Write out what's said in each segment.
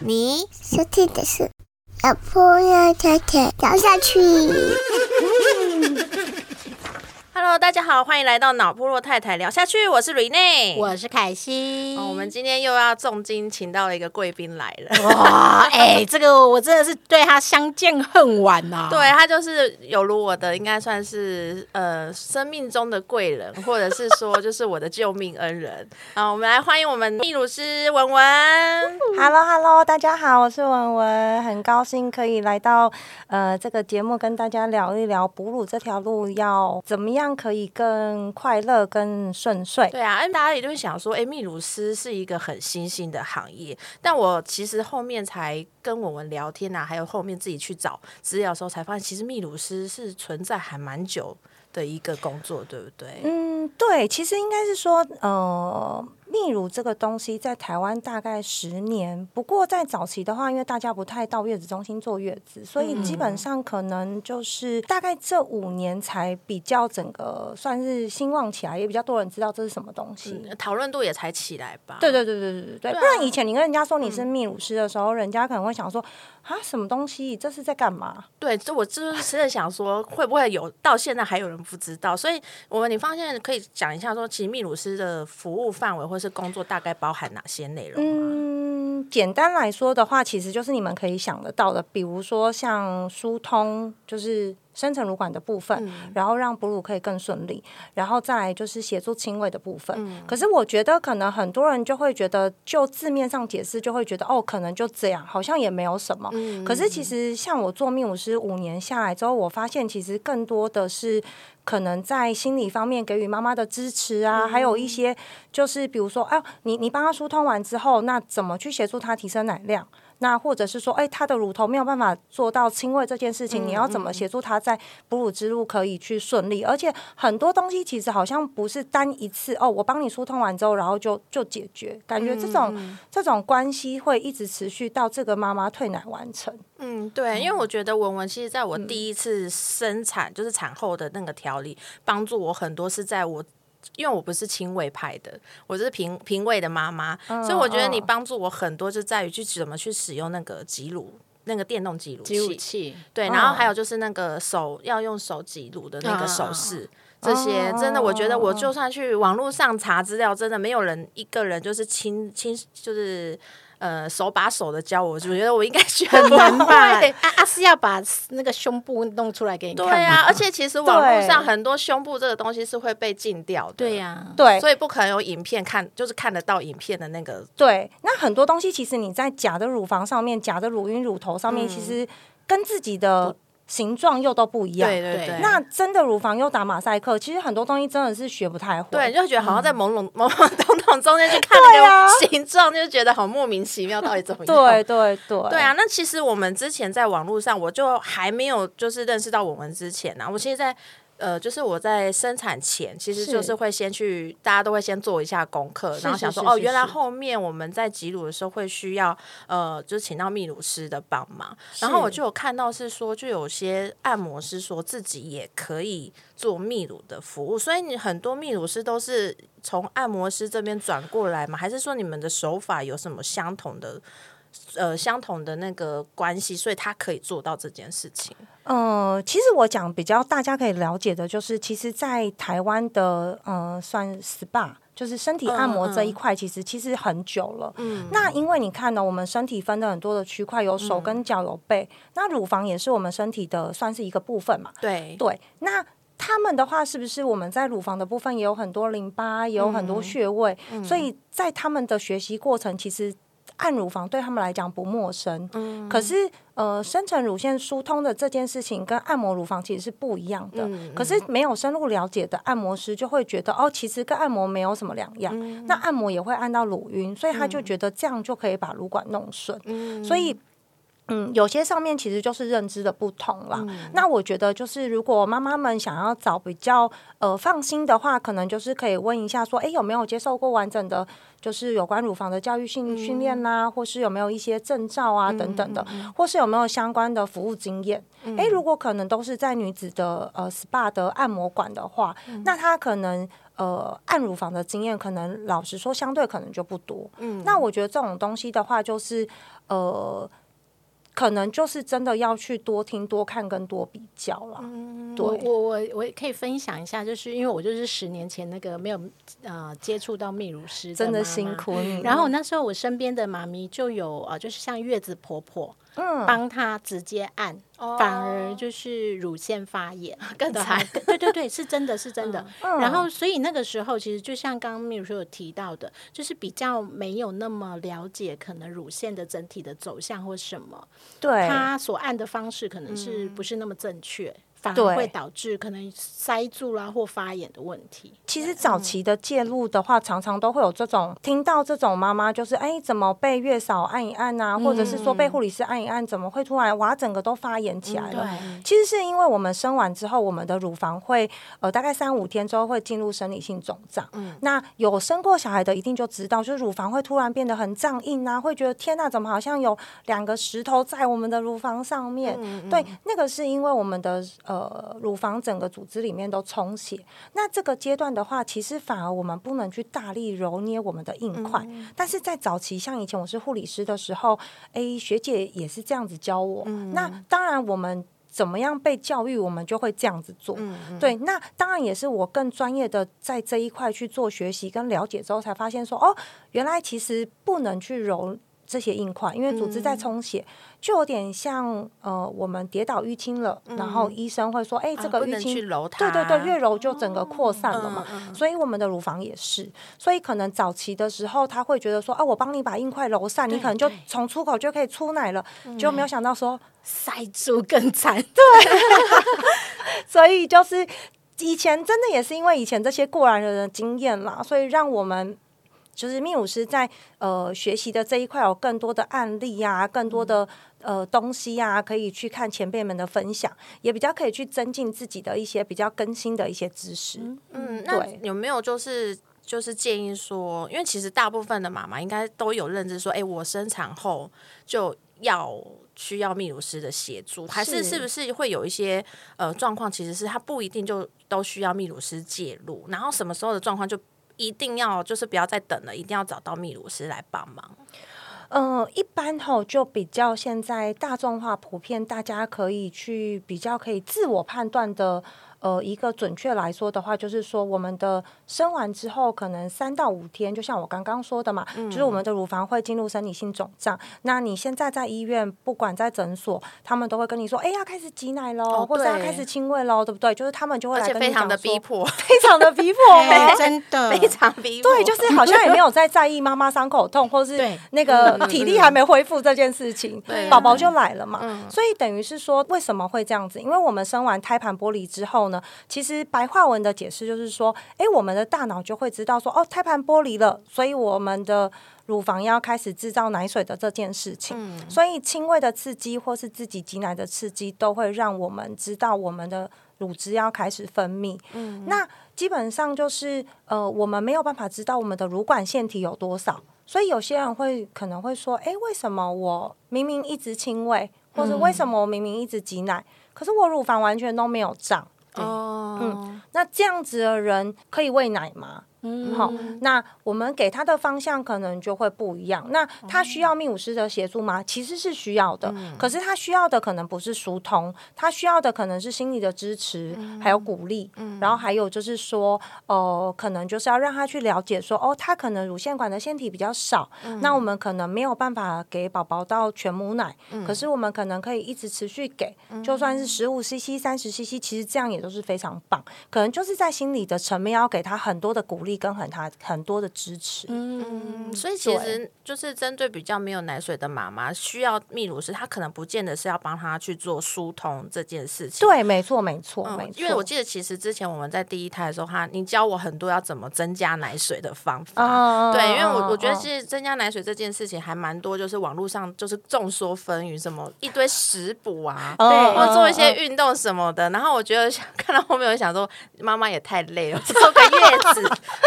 你收听的是老婆要太太掉下去。Hello，大家好，欢迎来到脑部落太太聊下去，我是 Rene。我是凯西。哦，我们今天又要重金请到了一个贵宾来了。哇，哎、这个我真的是对他相见恨晚呐、对他就是有如我的，应该算是呃生命中的贵人，或者是说就是我的救命恩人。啊，我们来欢迎我们秘鲁师文文。Hello Hello，大家好，我是文文，很高兴可以来到呃这个节目，跟大家聊一聊哺乳这条路要怎么样可以更快乐、更顺遂。对啊，大家也就会想说，哎，秘鲁斯是一个很新兴的行业，但我其实后面才跟我们聊天啊，还有后面自己去找资料的时候，才发现其实秘鲁斯是存在还蛮久的一个工作，对不对？嗯，对，其实应该是说，呃，泌乳这个东西在台湾大概十年，不过在早期的话，因为大家不太到月子中心坐月子，所以基本上可能就是大概这五年才比较整个算是兴旺起来，也比较多人知道这是什么东西。嗯讨论度也才起来吧？对对对对对不然以前你跟人家说你是泌乳师的时候，人家可能会想说啊，什么东西？这是在干嘛？对，这我就是真的想说，会不会有到现在还有人不知道？所以，我们你发现可以讲一下说，其实泌乳师的服务范围或是工作大概包含哪些内容吗？嗯，简单来说的话，其实就是你们可以想得到的，比如说像疏通，就是深层乳管的部分，然后让哺乳可以更顺利，然后再来就是协助亲喂的部分。可是我觉得可能很多人就会觉得，就字面上解释就会觉得哦，可能就这样，好像也没有什么。可是其实像我做泌乳师五年下来之后，我发现其实更多的是。可能在心理方面给予妈妈的支持啊，还有一些就是比如说，啊，你你帮她疏通完之后，那怎么去协助她提升奶量？那或者是说，哎，她的乳头没有办法做到亲喂这件事情，你要怎么协助她在哺乳之路可以去顺利？而且很多东西其实好像不是单一次哦，我帮你疏通完之后，然后就就解决，感觉这种、这种关系会一直持续到这个妈妈退奶完成。嗯，对，因为我觉得文文其实在我第一次生产，就是产后的那个调理，帮助我很多是在我。因为我不是亲卫派的，我是平平卫的妈妈，所以我觉得你帮助我很多，就在于去怎么去使用那个挤乳，那个电动挤乳挤乳器。器，对，然后还有就是那个手要用手挤乳的那个手势。这些真的，我觉得我就算去网络上查资料，真的没有人一个人就是亲亲，就是呃手把手的教我，我觉得我应该学很难吧？会啊啊是要把那个胸部弄出来给你看对啊，而且其实网络上很多胸部这个东西是会被禁掉的。对呀、对，所以不可能有影片看，就是看得到影片的那个。对，那很多东西其实你在假的乳房上面、假的乳晕、乳头上面，其实跟自己的形状又都不一样。对对对对，那真的乳房又打马赛克，其实很多东西真的是学不太会。对，就觉得好像在朦胧懵懵懂懂中间去看那啊个形状，就觉得好莫名其妙，到底怎么样？对对对对啊，那其实我们之前在网络上，我就还没有就是认识到我们之前啊，我其实在。呃，就是我在生产前，其实就是会先去，大家都会先做一下功课，然后想说，哦，原来后面我们在挤乳的时候会需要，呃，就是请到泌乳师的帮忙。然后我就有看到是说，就有些按摩师说自己也可以做泌乳的服务，所以你很多泌乳师都是从按摩师这边转过来吗？还是说你们的手法有什么相同的？呃，相同的那个关系，所以他可以做到这件事情。呃，其实我讲比较大家可以了解的，就是其实，在台湾的呃，算 SPA。就是身体按摩这一块，其实其实很久了。嗯，那因为你看呢，我们身体分的很多的区块，有手跟脚，有背。那乳房也是我们身体的算是一个部分嘛。对对，那他们的话，是不是我们在乳房的部分也有很多淋巴，也有很多穴位？所以在他们的学习过程，其实按乳房对他们来讲不陌生。嗯，可是呃，深层乳腺疏通的这件事情跟按摩乳房其实是不一样的。可是没有深入了解的按摩师就会觉得，哦，其实跟按摩没有什么两样。那按摩也会按到乳晕，所以他就觉得这样就可以把乳管弄顺。所以。嗯，有些上面其实就是认知的不同啦。那我觉得就是，如果妈妈们想要找比较呃放心的话，可能就是可以问一下说，哎，有没有接受过完整的，就是有关乳房的教育训训练呐，或是有没有一些证照啊等等的，或是有没有相关的服务经验？哎，如果可能都是在女子的呃 SPA 的按摩馆的话，那她可能呃按乳房的经验，可能老实说相对可能就不多。嗯，那我觉得这种东西的话，就是呃。可能就是真的要去多听、多看跟多比较了。嗯，我我我我也可以分享一下，就是因为我就是十年前那个没有呃接触到泌乳师，真的辛苦你。然后那时候我身边的妈咪就有呃，就是像月子婆婆。嗯，帮他直接按，反而就是乳腺发炎 更惨。对对对，是真的是真的。然后，所以那个时候其实就像刚刚秘书有提到的，就是比较没有那么了解可能乳腺的整体的走向或什么，对他所按的方式可能是不是那么正确。反而会导致可能塞住啦或发炎的问题。其实早期的介入的话，常常都会有这种听到这种妈妈就是哎，怎么被月嫂按一按啊，或者是说被护理师按一按，怎么会突然哇整个都发炎起来了？其实是因为我们生完之后，我们的乳房会呃大概三五天之后会进入生理性肿胀。嗯，那有生过小孩的一定就知道，就是乳房会突然变得很胀硬啊，会觉得天呐，怎么好像有两个石头在我们的乳房上面？对，那个是因为我们的。呃，乳房整个组织里面都充血，那这个阶段的话，其实反而我们不能去大力揉捏我们的硬块。但是在早期，像以前我是护理师的时候，哎，学姐也是这样子教我。那当然，我们怎么样被教育，我们就会这样子做。对，那当然也是我更专业的在这一块去做学习跟了解之后，才发现说，哦，原来其实不能去揉。这些硬块，因为组织在充血，就有点像呃，我们跌倒淤青了，然后医生会说，哎，这个淤青，对对对，越揉就整个扩散了嘛。所以我们的乳房也是，所以可能早期的时候，他会觉得说，啊，我帮你把硬块揉散，你可能就从出口就可以出奶了，就没有想到说 塞住更惨。对，所以就是以前真的也是因为以前这些过来人的经验啦，所以让我们。就是泌乳师在呃学习的这一块有更多的案例呀，更多的呃东西呀，可以去看前辈们的分享，也比较可以去增进自己的一些比较更新的一些知识。嗯，那有没有就是就是建议说，因为其实大部分的妈妈应该都有认知说，哎，我生产后就要需要泌乳师的协助，还是是不是会有一些呃状况，其实是她不一定就都需要泌乳师介入，然后什么时候的状况就。一定要就是不要再等了，一定要找到泌乳师来帮忙。嗯，一般吼就比较现在大众化、普遍，大家可以去比较可以自我判断的。呃，一个准确来说的话，就是说我们的生完之后，可能三到五天，就像我刚刚说的嘛，就是我们的乳房会进入生理性肿胀。那你现在在医院，不管在诊所，他们都会跟你说，哎，要开始挤奶喽，或者要开始亲喂喽，对不对？就是他们就会来跟你讲的逼迫，非常的逼迫，真的非常逼迫。对，就是好像也没有在在意妈妈伤口痛，或是那个体力还没恢复这件事情，宝宝就来了嘛。所以等于是说，为什么会这样子？因为我们生完胎盘剥离之后呢。其实白话文的解释就是说，哎，我们的大脑就会知道说，哦，胎盘剥离了，所以我们的乳房要开始制造奶水的这件事情。所以轻微的刺激或是自己挤奶的刺激，都会让我们知道我们的乳汁要开始分泌。嗯，那基本上就是呃，我们没有办法知道我们的乳管腺体有多少，所以有些人会可能会说，哎，为什么我明明一直轻喂，或者为什么我明明一直挤奶，可是我乳房完全都没有胀？哦，嗯，那这样子的人可以喂奶吗？嗯，好，那我们给他的方向可能就会不一样。那他需要泌乳师的协助吗？其实是需要的，可是他需要的可能不是疏通，他需要的可能是心理的支持，还有鼓励。嗯，然后还有就是说，呃，可能就是要让他去了解说，哦，他可能乳腺管的腺体比较少，那我们可能没有办法给宝宝到全母奶，可是我们可能可以一直持续给，就算是十五 CC、三十 CC，其实这样也都是非常棒。可能就是在心理的层面要给他很多的鼓励。励跟很他很多的支持。嗯，所以其实就是针对比较没有奶水的妈妈，需要泌乳师，他可能不见得是要帮他去做疏通这件事情。对，没错，没错，没错。因为我记得其实之前我们在第一胎的时候，他你教我很多要怎么增加奶水的方法。对，因为我我觉得其实增加奶水这件事情还蛮多，就是网络上就是众说纷纭，什么一堆食补啊，对，或做一些运动什么的。然后我觉得 看到后面，我想说，妈妈也太累了，做个月子，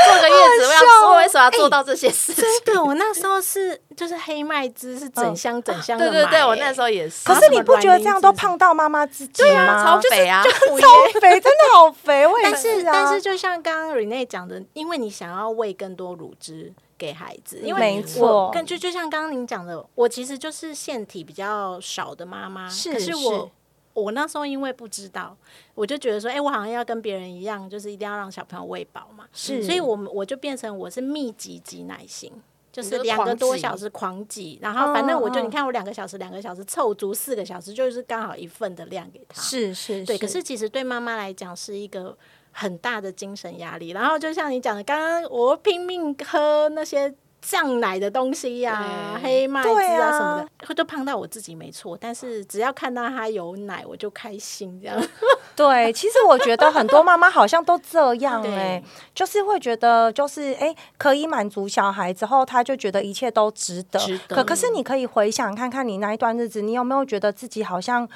做个月子，我要做为什么要做到这些事情？对，我那时候是就是黑麦汁是整箱整箱的，对对对，我那时候也是。可是你不觉得这样都胖到妈妈自己吗？超肥啊，超肥，真的好肥。但是但是，就像刚刚 Rene 讲的，因为你想要喂更多乳汁。给孩子，因为我根据就像刚刚您讲的，我其实就是腺体比较少的妈妈，可是我我那时候因为不知道，我就觉得说，哎，我好像要跟别人一样，就是一定要让小朋友喂饱嘛，是，所以我我就变成我是密集挤奶型，就是两个多小时狂挤，然后反正我就你看我两个小时两个小时凑足四个小时，就是刚好一份的量给他，是是，对，可是其实对妈妈来讲是一个。很大的精神压力，然后就像你讲的，刚刚我拼命喝那些降奶的东西呀，黑麦汁啊什么的，会就胖到我自己没错。但是只要看到他有奶，我就开心这样。对，其实我觉得很多妈妈好像都这样哎，就是会觉得就是哎，可以满足小孩之后，他就觉得一切都值得。可可是你可以回想看看你那一段日子，你有没有觉得自己好像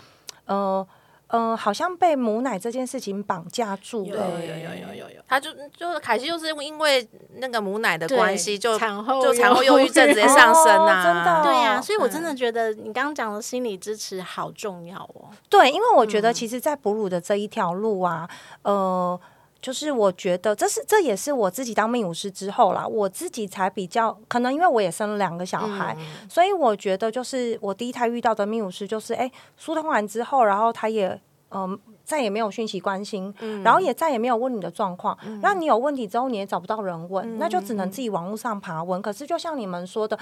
呃。嗯，好像被母奶这件事情绑架住了。有有有有有有，他就就是凯西，就是因为那个母奶的关系，就产后就产后忧郁症直接上升啊！真的，对呀，所以我真的觉得你刚刚讲的心理支持好重要哦。对，因为我觉得其实，在哺乳的这一条路啊，呃，就是我觉得这是这也是我自己当泌乳师之后啦，我自己才比较可能，因为我也生了两个小孩，所以我觉得就是我第一胎遇到的泌乳师，就是哎疏通完之后，然后他也。嗯，再也没有讯息关心，然后也再也没有问你的状况。那你有问题之后，你也找不到人问，那就只能自己网络上爬问。可是就像你们说的，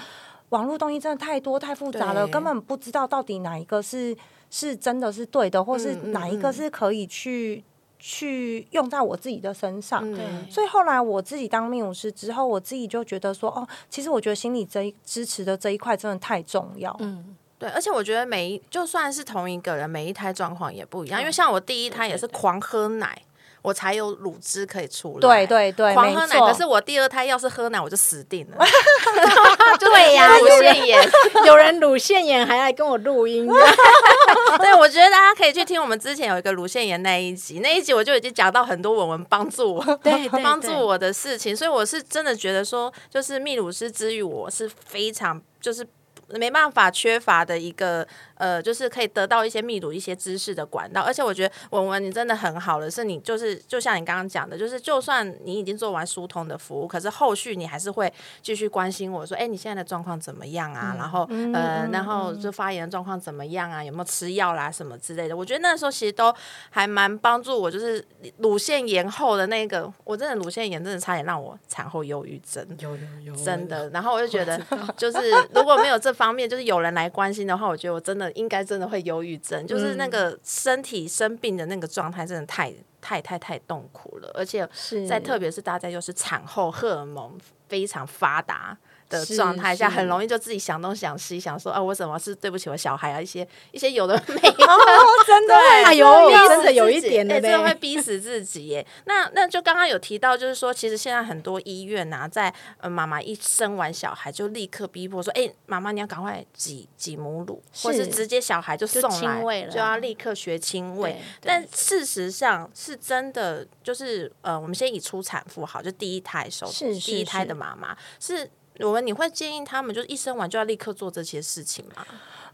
网络东西真的太多太复杂了，根本不知道到底哪一个是是真的是对的，或是哪一个是可以去去用在我自己的身上。所以后来我自己当命舞师之后，我自己就觉得说，哦，其实我觉得心理这一支持的这一块真的太重要。嗯。对，而且我觉得每一就算是同一个人，每一胎状况也不一样。因为像我第一胎也是狂喝奶，我才有乳汁可以出来。对对对，狂喝奶。可是我第二胎要是喝奶，我就死定了。对呀，乳腺炎，有人乳腺炎还来跟我录音。对，我觉得大家可以去听我们之前有一个乳腺炎那一集，那一集我就已经讲到很多文文帮助我，对，帮助我的事情。所以我是真的觉得说，就是泌乳师之于我是非常就是。没办法缺乏的一个。呃，就是可以得到一些密度、一些知识的管道，而且我觉得文文你真的很好的是，你就是就像你刚刚讲的，就是就算你已经做完疏通的服务，可是后续你还是会继续关心我说，哎，你现在的状况怎么样啊？然后呃，然后就发炎的状况怎么样啊？有没有吃药啦什么之类的？我觉得那时候其实都还蛮帮助我，就是乳腺炎后的那个，我真的乳腺炎真的差点让我产后忧郁症，有有有，真的。然后我就觉得，就是如果没有这方面，就是有人来关心的话，我觉得我真的。应该真的会忧郁症，就是那个身体生病的那个状态，真的太太太太痛苦了，而且在特别是大家又是产后荷尔蒙非常发达。的状态下，很容易就自己想东想西，想说啊，我怎么是对不起我小孩啊？一些一些有的没 的，真的哎呦，真的有一点的，真的会逼死自己耶。那那就刚刚有提到，就是说，其实现在很多医院呐，在呃妈妈一生完小孩，就立刻逼迫说，哎，妈妈你要赶快挤挤母乳，或是直接小孩就送来，就要立刻学亲喂。但事实上是真的，就是呃，我们先以初产妇好，就第一胎时候，第一胎的妈妈是。我们你会建议他们就是一生完就要立刻做这些事情吗？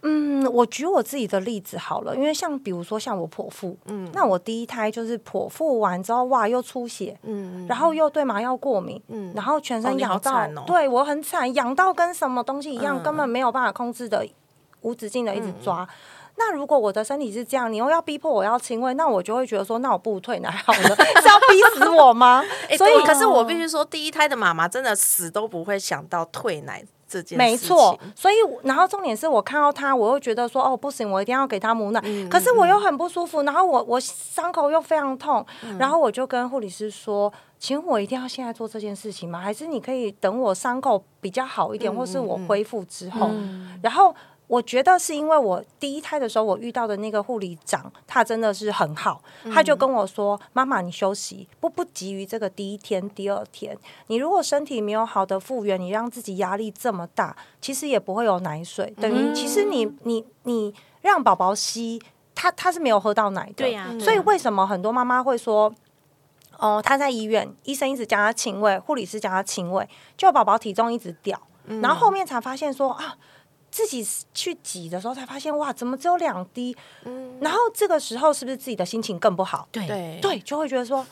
嗯，我举我自己的例子好了，因为像比如说像我剖腹，嗯，那我第一胎就是剖腹完之后哇又出血，嗯，然后又对麻药过敏，嗯，然后全身痒到，对我很惨，痒到跟什么东西一样，根本没有办法控制的，无止境的一直抓。那如果我的身体是这样，你又要逼迫我要亲喂，那我就会觉得说，那我不如退奶好了，是要逼死我吗？所以，可是我必须说，第一胎的妈妈真的死都不会想到退奶。这件没错。所以，然后重点是我看到他，我又觉得说，哦，不行，我一定要给他母奶。可是我又很不舒服，然后我我伤口又非常痛，然后我就跟护理师说，请我一定要现在做这件事情吗？还是你可以等我伤口比较好一点，或是我恢复之后，然后。我觉得是因为我第一胎的时候，我遇到的那个护理长，他真的是很好，他就跟我说：“妈妈，你休息，不不急于这个第一天、第二天。你如果身体没有好的复原，你让自己压力这么大，其实也不会有奶水。等于其实你你你让宝宝吸，他他是没有喝到奶的。对呀。所以为什么很多妈妈会说，哦，他在医院，医生一直叫他亲喂，护理师叫他亲喂，就宝宝体重一直掉，然后后面才发现说啊。”自己去挤的时候才发现，哇，怎么只有两滴？嗯，然后这个时候是不是自己的心情更不好？对对，就会觉得说，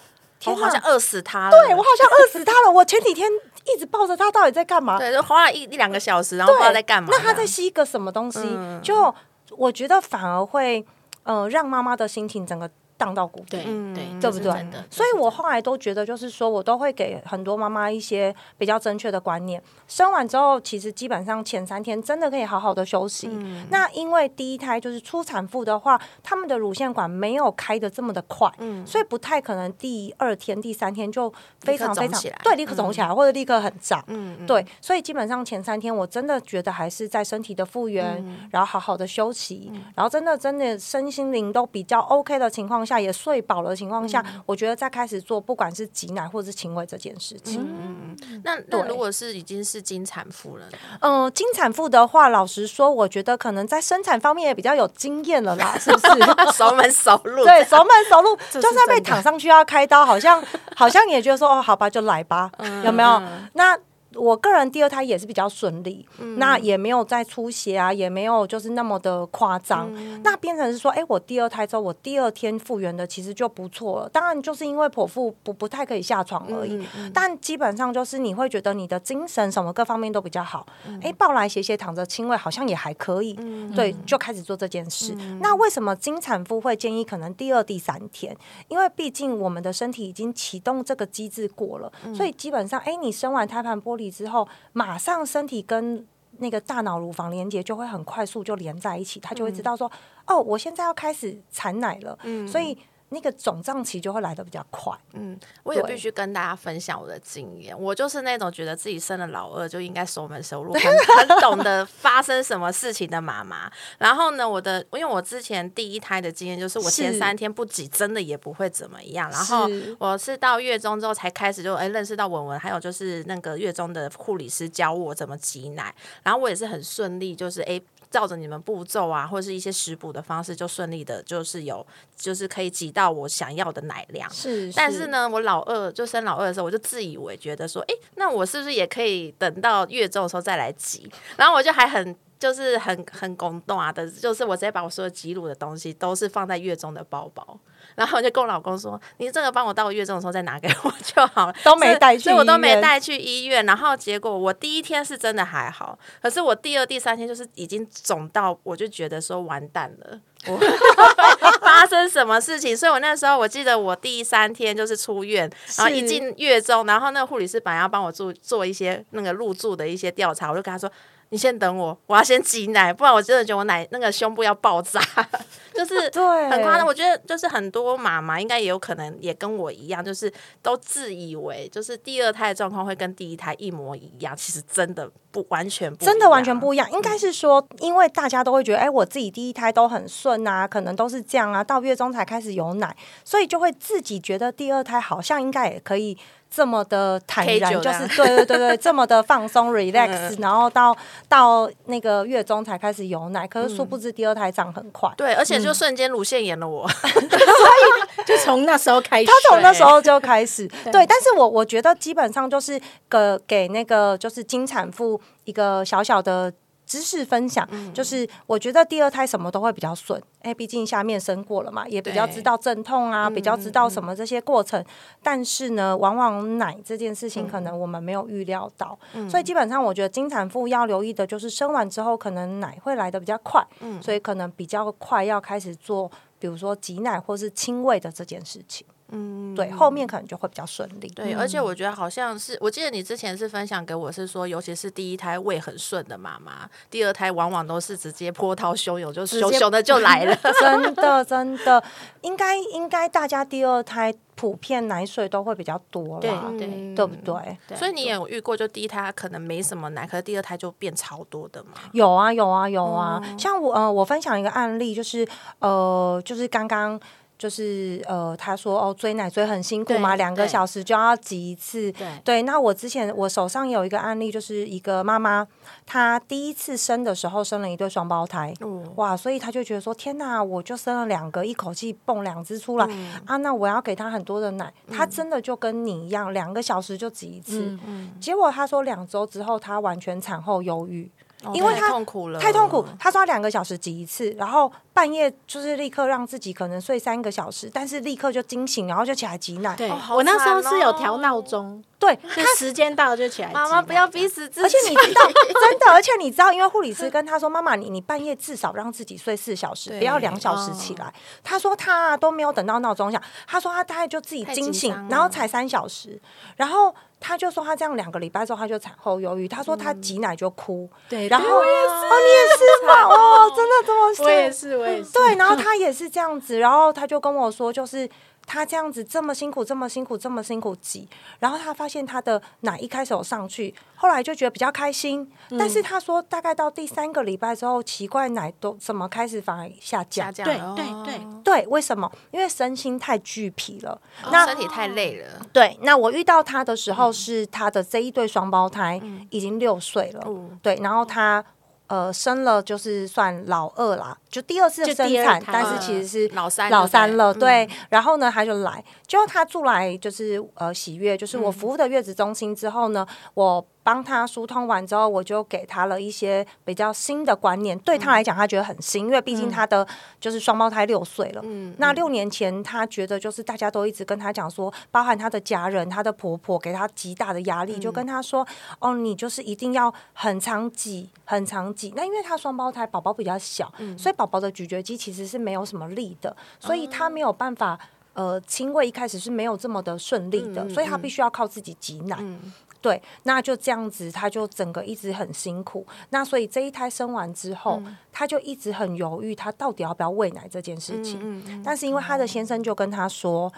我好像饿死他了。对我好像饿死他了。我前几天一直抱着他，到底在干嘛？对，就花了一一两个小时，然后不知道在干嘛。那他在吸一个什么东西？就我觉得反而会，呃，让妈妈的心情整个。荡到谷底，对对，对不对？所以，我后来都觉得，就是说我都会给很多妈妈一些比较正确的观念。生完之后，其实基本上前三天真的可以好好的休息。那因为第一胎就是初产妇的话，他们的乳腺管没有开的这么的快，所以不太可能第二天、第三天就非常非常对立刻肿起来，或者立刻很胀。嗯，对。所以基本上前三天，我真的觉得还是在身体的复原，然后好好的休息，然后真的真的身心灵都比较 OK 的情况下。也睡饱的情况下，我觉得再开始做，不管是挤奶或者是亲喂这件事情。嗯嗯那那如果是已经是经产妇了，嗯，经产妇的话，老实说，我觉得可能在生产方面也比较有经验了啦，是不是？熟门熟路，对，熟门熟路，就算被躺上去要开刀，好像好像也觉得说，哦，好吧，就来吧，有没有？那。我个人第二胎也是比较顺利，那也没有再出血啊，也没有就是那么的夸张。那变成是说，哎，我第二胎之后，我第二天复原的其实就不错了。当然，就是因为剖腹不不太可以下床而已。但基本上就是你会觉得你的精神什么各方面都比较好。哎，抱来斜斜躺着亲喂好像也还可以。对，就开始做这件事。那为什么经产妇会建议可能第二、第三天？因为毕竟我们的身体已经启动这个机制过了，所以基本上，哎，你生完胎盘剥离。之后，马上身体跟那个大脑乳房连接就会很快速就连在一起，他就会知道说，哦，我现在要开始产奶了，嗯，所以。那个肿胀期就会来的比较快。嗯，我也必须跟大家分享我的经验。我就是那种觉得自己生了老二就应该守门守路，很很懂得发生什么事情的妈妈。然后呢，我的因为我之前第一胎的经验就是我前三天不挤，真的也不会怎么样。然后我是到月中之后才开始就哎认识到文文，还有就是那个月中的护理师教我怎么挤奶。然后我也是很顺利，就是哎。照着你们步骤啊，或者是一些食补的方式，就顺利的，就是有，就是可以挤到我想要的奶量。是，但是呢，我老二就生老二的时候，我就自以为觉得说，哎，那我是不是也可以等到月中的时候再来挤？然后我就还很。就是很很拱动啊的，就是我直接把我所有挤乳的东西都是放在月中的包包，然后我就跟我老公说：“你这个帮我到月中的时候再拿给我就好了。”都没带去，所以我都没带去医院。然后结果我第一天是真的还好，可是我第二、第三天就是已经肿到，我就觉得说完蛋了，发生什么事情？所以我那时候我记得我第三天就是出院，然后一进月中，然后那个护理师本来要帮我做做一些那个入住的一些调查，我就跟他说。你先等我，我要先挤奶，不然我真的觉得我奶那个胸部要爆炸，就是 对很夸张。我觉得就是很多妈妈应该也有可能也跟我一样，就是都自以为就是第二胎的状况会跟第一胎一模一样，其实真的不完全，真的完全不一样。应该是说，因为大家都会觉得，哎，我自己第一胎都很顺啊，可能都是这样啊，到月中才开始有奶，所以就会自己觉得第二胎好像应该也可以。这么的坦然，就是对对对对，这么的放松 relax，然后到到那个月中才开始有奶，可是殊不知第二胎长很快，对，而且就瞬间乳腺炎了我，所以就从那时候开始，他从那时候就开始，对，但是我我觉得基本上就是给给那个就是经产妇一个小小的。知识分享就是，我觉得第二胎什么都会比较顺，哎，毕竟下面生过了嘛，也比较知道阵痛啊，比较知道什么这些过程。但是呢，往往奶这件事情可能我们没有预料到，所以基本上我觉得经产妇要留意的就是生完之后可能奶会来的比较快，所以可能比较快要开始做，比如说挤奶或是亲喂的这件事情。嗯，对，后面可能就会比较顺利。对，而且我觉得好像是，我记得你之前是分享给我是说，尤其是第一胎胃很顺的妈妈，第二胎往往都是直接波涛汹涌，就熊熊的就来了。真的，真的，应该应该大家第二胎普遍奶水都会比较多了，对对不对？所以你也有遇过，就第一胎可能没什么奶，可是第二胎就变超多的嘛？有啊，有啊，有啊。像我呃，我分享一个案例，就是呃，就是刚刚。就是呃，他说哦，追奶追很辛苦嘛，两个小时就要挤一次。对，那我之前我手上有一个案例，就是一个妈妈，她第一次生的时候生了一对双胞胎，哇，所以她就觉得说，天哪，我就生了两个，一口气蹦两只出来啊，那我要给她很多的奶，她真的就跟你一样，两个小时就挤一次。嗯结果她说两周之后，她完全产后忧郁。因为他痛苦了，太痛苦。他说两个小时挤一次，然后半夜就是立刻让自己可能睡三个小时，但是立刻就惊醒，然后就起来挤奶。对，我那时候是有调闹钟，对，他时间到了就起来。妈妈不要逼死自己。而且你知道，真的，而且你知道，因为护理师跟他说：“妈妈，你你半夜至少让自己睡四小时，不要两小时起来。”他说他都没有等到闹钟响，他说他大概就自己惊醒，然后才三小时，然后。他就说他这样两个礼拜之后他就产后忧郁，他说他挤奶就哭，对，然后哦你也是 吗？哦，真的这么我也是，我也是，对，然后他也是这样子，然后他就跟我说，就是。他这样子这么辛苦，这么辛苦，这么辛苦挤，然后他发现他的奶一开始有上去，后来就觉得比较开心。但是他说，大概到第三个礼拜之后，奇怪奶都怎么开始反而下降？对对对对，为什么？因为身心太俱疲了，那身体太累了。对，那我遇到他的时候是他的这一对双胞胎已经六岁了，对，然后他。呃，生了就是算老二啦，就第二次生产，但是其实是老三老三了，对。然后呢，他就来，就他住来就是呃喜悦，就是我服务的月子中心之后呢，我。帮他疏通完之后，我就给他了一些比较新的观念。对他来讲，他觉得很新，因为毕竟他的就是双胞胎六岁了。嗯，那六年前他觉得就是大家都一直跟他讲说，包含他的家人、他的婆婆给他极大的压力，就跟他说：“哦，你就是一定要很长挤、很长挤。”那因为他双胞胎宝宝比较小，所以宝宝的咀嚼肌其实是没有什么力的，所以他没有办法呃亲喂，一开始是没有这么的顺利的，所以他必须要靠自己挤奶。对，那就这样子，他就整个一直很辛苦。那所以这一胎生完之后，他就一直很犹豫，他到底要不要喂奶这件事情。但是因为他的先生就跟他说，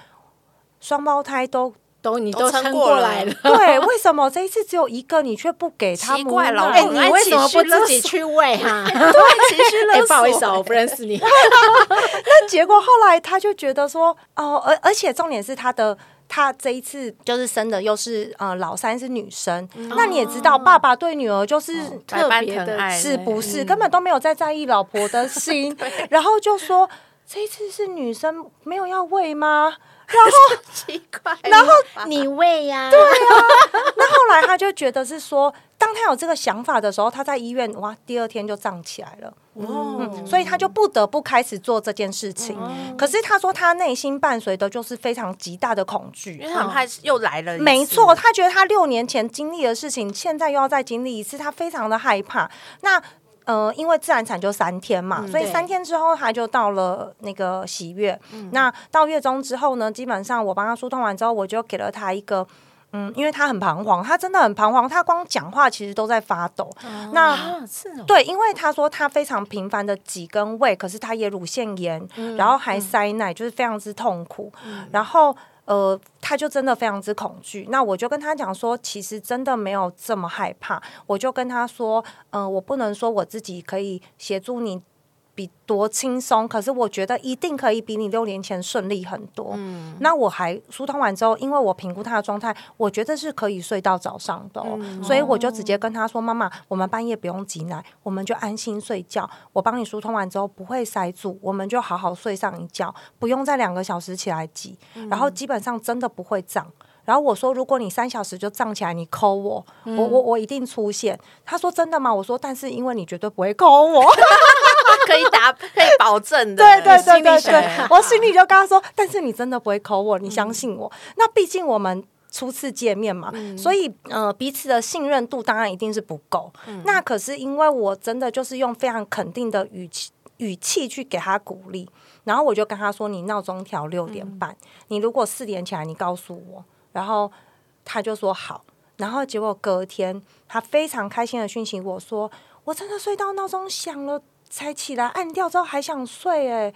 双胞胎都都你都撑过来了，对，为什么这一次只有一个你却不给他？奇怪了，哎，你为什么不自己去喂哈？对，情绪勒索。不好意思，我不认识你。那结果后来他就觉得说，哦，而而且重点是他的。他这一次就是生的又是呃老三是女生，那你也知道，爸爸对女儿就是特别的，是不是？根本都没有在在意老婆的心，然后就说这一次是女生没有要喂吗？然后奇怪，然后你喂呀？对啊，那后来他就觉得是说，当他有这个想法的时候，他在医院哇，第二天就胀起来了。哦，所以他就不得不开始做这件事情。可是他说，他内心伴随的就是非常极大的恐惧，因为很怕又来了。没错，他觉得他六年前经历的事情，现在又要再经历一次，他非常的害怕。那呃，因为自然产就三天嘛，所以三天之后他就到了那个喜悦。那到月中之后呢，基本上我帮他疏通完之后，我就给了他一个。嗯，因为他很彷徨，他真的很彷徨，他光讲话其实都在发抖。那对，因为他说他非常频繁的挤跟喂，可是他也乳腺炎，然后还塞奶，就是非常之痛苦。然后呃，他就真的非常之恐惧。那我就跟他讲说，其实真的没有这么害怕。我就跟他说，嗯，我不能说我自己可以协助你。比多轻松，可是我觉得一定可以比你六年前顺利很多。嗯，那我还疏通完之后，因为我评估他的状态，我觉得是可以睡到早上的，所以我就直接跟他说：“妈妈，我们半夜不用挤奶，我们就安心睡觉。我帮你疏通完之后不会塞住，我们就好好睡上一觉，不用再两个小时起来挤。然后基本上真的不会胀。然后我说，如果你三小时就胀起来，你抠我，我我我一定出现。他说真的吗？我说，但是因为你绝对不会抠我。” 可以打，可以保证的。对对对对对，我心里就跟他说，但是你真的不会抠我，你相信我。那毕竟我们初次见面嘛，所以呃，彼此的信任度当然一定是不够。那可是因为我真的就是用非常肯定的语气。语气去给他鼓励。然后我就跟他说：“你闹钟调六点半，你如果四点起来，你告诉我。”然后他就说好。然后结果隔天，他非常开心的讯息我说：“我真的睡到闹钟响了才起来，按掉之后还想睡，哎，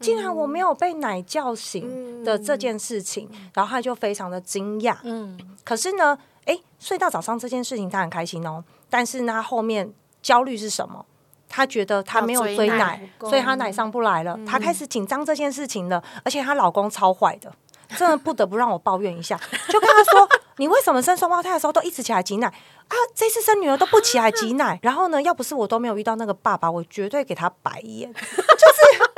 竟然我没有被奶叫醒的这件事情。”然后他就非常的惊讶。嗯，可是呢，哎，睡到早上这件事情他很开心哦。但是呢，后面焦虑是什么？他觉得他没有追奶，所以他奶上不来了。他开始紧张这件事情了，而且她老公超坏的，真的不得不让我抱怨一下。就跟他说：“你为什么生双胞胎的时候都一直起来挤奶啊？这次生女儿都不起来挤奶。然后呢，要不是我都没有遇到那个爸爸，我绝对给他白眼。就是。”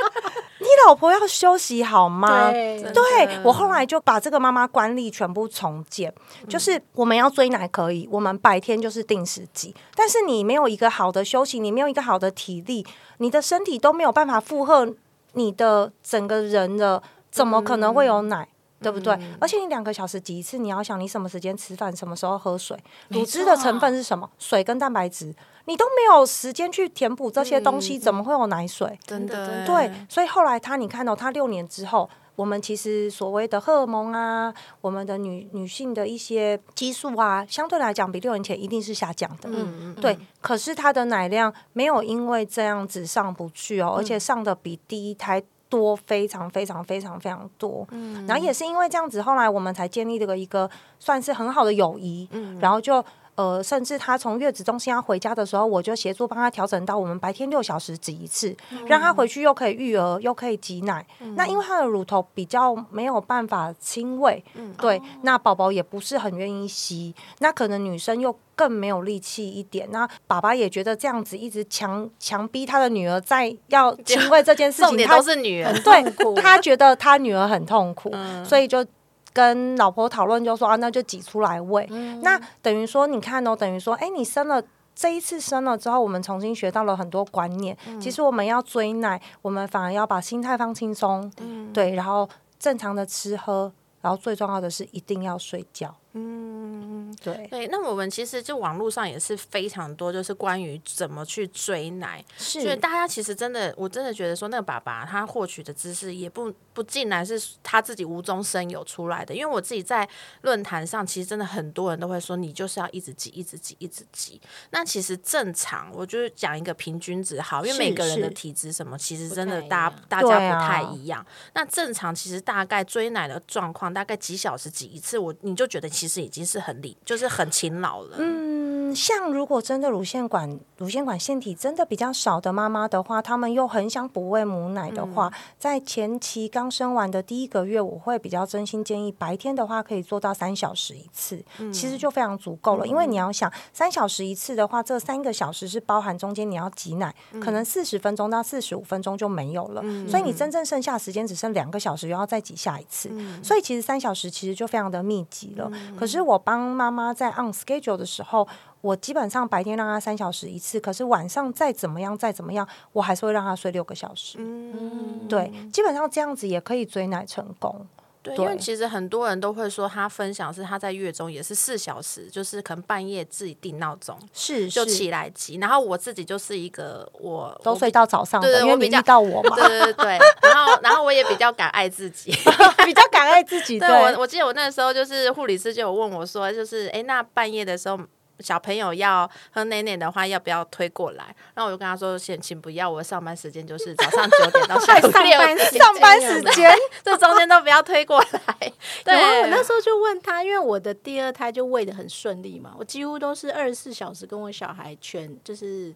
你老婆要休息好吗？对，我后来就把这个妈妈管理全部重建，就是我们要追奶可以，我们白天就是定时挤，但是你没有一个好的休息，你没有一个好的体力，你的身体都没有办法负荷你的整个人的，怎么可能会有奶？对不对？而且你两个小时挤一次，你要想你什么时间吃饭，什么时候喝水，乳汁的成分是什么？水跟蛋白质。你都没有时间去填补这些东西，怎么会有奶水？真的对，所以后来他，你看到他六年之后，我们其实所谓的荷尔蒙啊，我们的女女性的一些激素啊，相对来讲比六年前一定是下降的。嗯嗯，对。可是他的奶量没有因为这样子上不去哦，而且上的比第一胎多，非常非常非常非常多。嗯，然后也是因为这样子，后来我们才建立这个一个算是很好的友谊。嗯，然后就。呃，甚至他从月子中心要回家的时候，我就协助帮他调整到我们白天六小时挤一次，让他回去又可以育儿又可以挤奶。那因为他的乳头比较没有办法亲喂，对，那宝宝也不是很愿意吸，那可能女生又更没有力气一点。那爸爸也觉得这样子一直强强逼他的女儿在要亲喂这件事情，都是女儿，对，他觉得他女儿很痛苦，所以就。跟老婆讨论就说啊，那就挤出来喂。那等于说，你看哦，等于说，哎，你生了这一次生了之后，我们重新学到了很多观念。其实我们要追奶，我们反而要把心态放轻松，对，然后正常的吃喝，然后最重要的是一定要睡觉。嗯，对对，那我们其实就网络上也是非常多，就是关于怎么去追奶，是，大家其实真的，我真的觉得说，那个爸爸他获取的知识也不不尽然是他自己无中生有出来的，因为我自己在论坛上，其实真的很多人都会说，你就是要一直挤，一直挤，一直挤。那其实正常，我就是讲一个平均值好，因为每个人的体质什么，其实真的大大家不太一样。那正常其实大概追奶的状况，大概几小时挤一次，我你就觉得。其实已经是很理，就是很勤劳了。嗯，像如果真的乳腺管乳腺管腺体真的比较少的妈妈的话，他们又很想补喂母奶的话，在前期刚生完的第一个月，我会比较真心建议白天的话可以做到三小时一次，其实就非常足够了。因为你要想三小时一次的话，这三个小时是包含中间你要挤奶，可能四十分钟到四十五分钟就没有了，所以你真正剩下时间只剩两个小时，又要再挤下一次，所以其实三小时其实就非常的密集了。可是我帮妈妈在 on schedule 的时候，我基本上白天让她三小时一次，可是晚上再怎么样再怎么样，我还是会让她睡六个小时。嗯，对，基本上这样子也可以追奶成功。对，因为其实很多人都会说，他分享是他在月中也是四小时，就是可能半夜自己定闹钟，是就起来急。然后我自己就是一个我都睡到早上，对，因为你遇到我嘛，对对对。然后然后我也比较敢爱自己，比较敢爱自己。对我我记得我那时候就是护理师就有问我说，就是哎，那半夜的时候。小朋友要喝奶奶的话，要不要推过来？然后我就跟他说：“先请不要，我上班时间就是早上九点到下午六点，上班时间 这中间都不要推过来。”对，我那时候就问他，因为我的第二胎就喂的很顺利嘛，我几乎都是二十四小时跟我小孩全就是。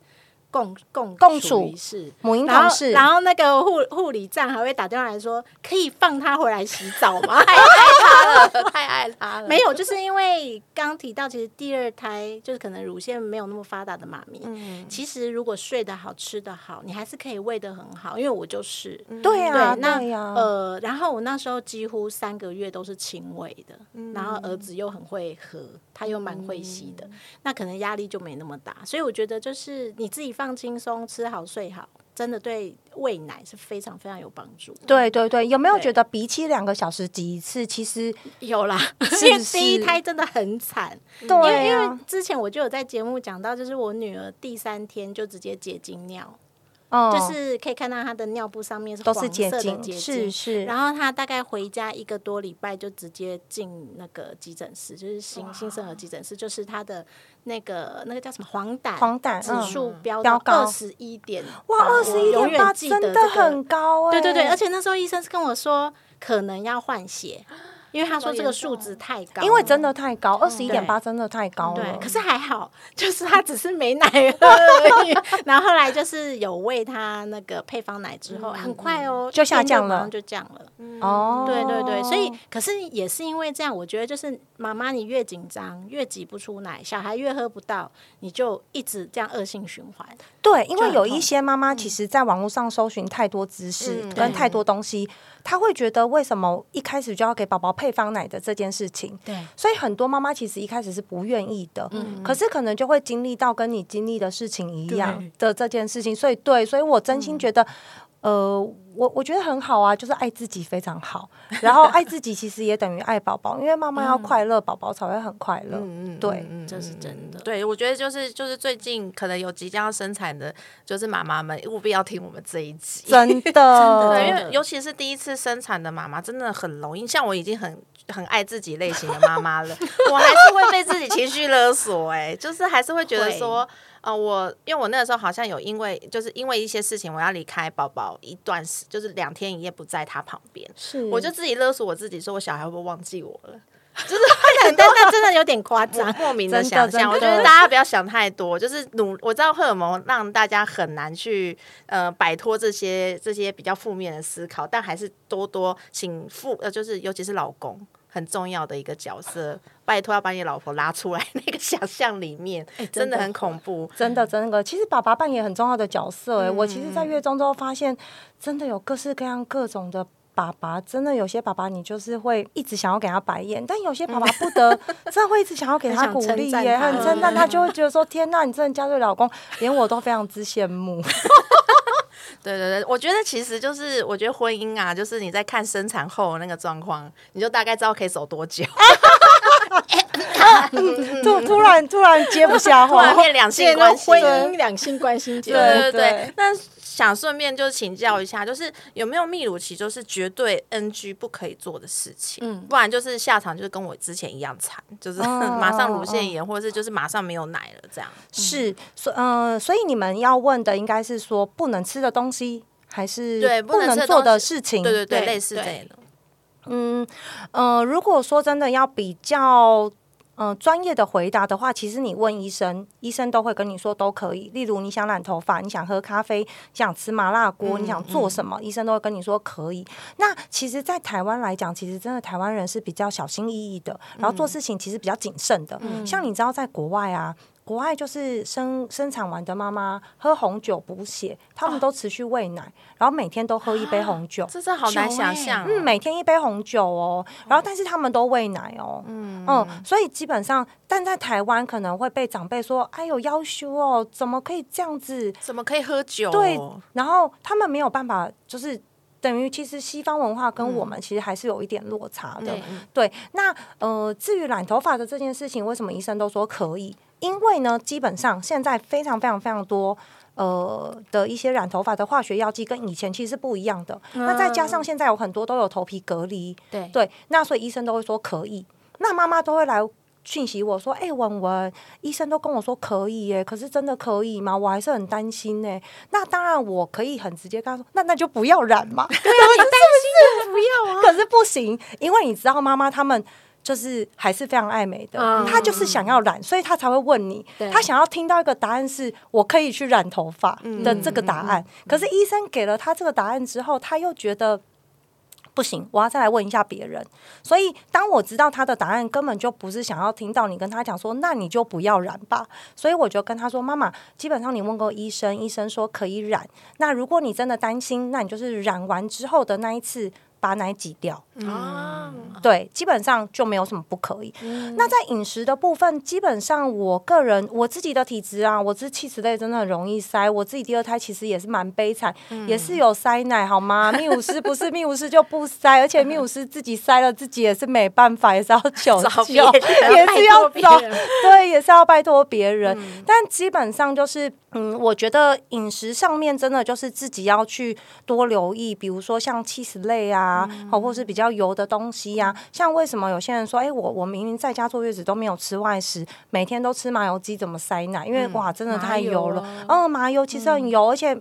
共共共处室母婴同事，然后那个护护理站还会打电话来说，可以放他回来洗澡吗？太爱他了，太爱他了。没有，就是因为刚提到，其实第二胎就是可能乳腺没有那么发达的妈咪，嗯，其实如果睡得好、吃得好，你还是可以喂得很好。因为我就是，对呀，那呃，然后我那时候几乎三个月都是亲喂的，然后儿子又很会喝，他又蛮会吸的，那可能压力就没那么大。所以我觉得就是你自己放。放轻松，吃好睡好，真的对喂奶是非常非常有帮助。对对对，有没有觉得比起两个小时挤一次，其实有啦？因为第一胎真的很惨。对，因为之前我就有在节目讲到，就是我女儿第三天就直接结晶尿。就是可以看到他的尿布上面是都是结晶，是是。然后他大概回家一个多礼拜就直接进那个急诊室，就是新新生儿急诊室，就是他的那个那个叫什么黄疸黄疸指数飙到二十一点，哇，二十一点八真的很高哎，对对对，而且那时候医生是跟我说可能要换血。因为他说这个数值太高，因为真的太高，二十一点八真的太高了。对，可是还好，就是他只是没奶而已。然后后来就是有喂他那个配方奶之后，很快哦就下降了，就降了。哦，对对对，所以可是也是因为这样，我觉得就是妈妈你越紧张，越挤不出奶，小孩越喝不到，你就一直这样恶性循环。对，因为有一些妈妈其实在网络上搜寻太多知识跟太多东西。她会觉得为什么一开始就要给宝宝配方奶的这件事情？对，所以很多妈妈其实一开始是不愿意的，嗯，可是可能就会经历到跟你经历的事情一样的这件事情，所以对，所以我真心觉得。呃，我我觉得很好啊，就是爱自己非常好。然后爱自己其实也等于爱宝宝，因为妈妈要快乐，宝宝才会很快乐。嗯嗯，对，这是真的。对，我觉得就是就是最近可能有即将要生产的，就是妈妈们务必要听我们这一集。真的，真的，因为尤其是第一次生产的妈妈，真的很容易。像我已经很很爱自己类型的妈妈了，我还是会被自己情绪勒索。哎，就是还是会觉得说。啊，我因为我那个时候好像有因为就是因为一些事情，我要离开宝宝一段时，就是两天一夜不在他旁边，是我就自己勒索我自己，说我小孩会不会忘记我了？就是 但那真的有点夸张，莫名的想象。我觉得大家不要想太多，就是努我知道荷尔蒙让大家很难去呃摆脱这些这些比较负面的思考，但还是多多请父呃就是尤其是老公。很重要的一个角色，拜托要把你老婆拉出来那个想象里面，真的很恐怖，真的真的。其实爸爸扮演很重要的角色，哎，我其实，在月中之后发现，真的有各式各样各种的爸爸，真的有些爸爸你就是会一直想要给他白眼，但有些爸爸不得，真的会一直想要给 他鼓励耶，很称赞他，就会觉得说天呐，你真的嫁对老公，连我都非常之羡慕。对对对，我觉得其实就是，我觉得婚姻啊，就是你在看生产后那个状况，你就大概知道可以走多久。突突然突然接不下话，变两性关系，婚姻两性关系。对对对，那想顺便就请教一下，就是有没有泌乳期就是绝对 NG 不可以做的事情？嗯，不然就是下场就是跟我之前一样惨，就是 马上乳腺炎，或者是就是马上没有奶了这样。是，所嗯，所以你们要问的应该是说不能吃的东西，还是对不能做的事情？对对对，类似这样的。嗯呃，如果说真的要比较。嗯，专业的回答的话，其实你问医生，医生都会跟你说都可以。例如你想染头发，你想喝咖啡，想吃麻辣锅，你想做什么，医生都会跟你说可以。那其实，在台湾来讲，其实真的台湾人是比较小心翼翼的，然后做事情其实比较谨慎的。像你知道，在国外啊。国外就是生生产完的妈妈喝红酒补血，他们都持续喂奶，然后每天都喝一杯红酒，这是好难想象。嗯，每天一杯红酒哦，然后但是他们都喂奶哦，嗯嗯，所以基本上，但在台湾可能会被长辈说：“哎呦，要羞哦，怎么可以这样子？怎么可以喝酒？”对，然后他们没有办法，就是等于其实西方文化跟我们其实还是有一点落差的。对，那呃，至于染头发的这件事情，为什么医生都说可以？因为呢，基本上现在非常非常非常多呃的一些染头发的化学药剂跟以前其实是不一样的。那再加上现在有很多都有头皮隔离，对对，那所以医生都会说可以。那妈妈都会来讯息我说：“哎，文文，医生都跟我说可以耶，可是真的可以吗？我还是很担心呢。”那当然我可以很直接跟他说：“那那就不要染嘛。” 对啊，你担心就不要啊。可是不行，因为你知道妈妈他们。就是还是非常爱美的，他就是想要染，所以他才会问你。他想要听到一个答案是我可以去染头发的这个答案。可是医生给了他这个答案之后，他又觉得不行，我要再来问一下别人。所以当我知道他的答案根本就不是想要听到你跟他讲说，那你就不要染吧。所以我就跟他说：“妈妈，基本上你问过医生，医生说可以染。那如果你真的担心，那你就是染完之后的那一次把奶挤掉。”啊，对，基本上就没有什么不可以。那在饮食的部分，基本上我个人我自己的体质啊，我是气实类真的很容易塞。我自己第二胎其实也是蛮悲惨，也是有塞奶好吗？泌乳师不是泌乳师就不塞，而且泌乳师自己塞了自己也是没办法，也是要求救，也是要找对，也是要拜托别人。但基本上就是。嗯，我觉得饮食上面真的就是自己要去多留意，比如说像气死类啊，或或是比较油的东西呀。像为什么有些人说，哎，我我明明在家坐月子都没有吃外食，每天都吃麻油鸡，怎么塞奶？因为哇，真的太油了。嗯，麻油其实很油，而且。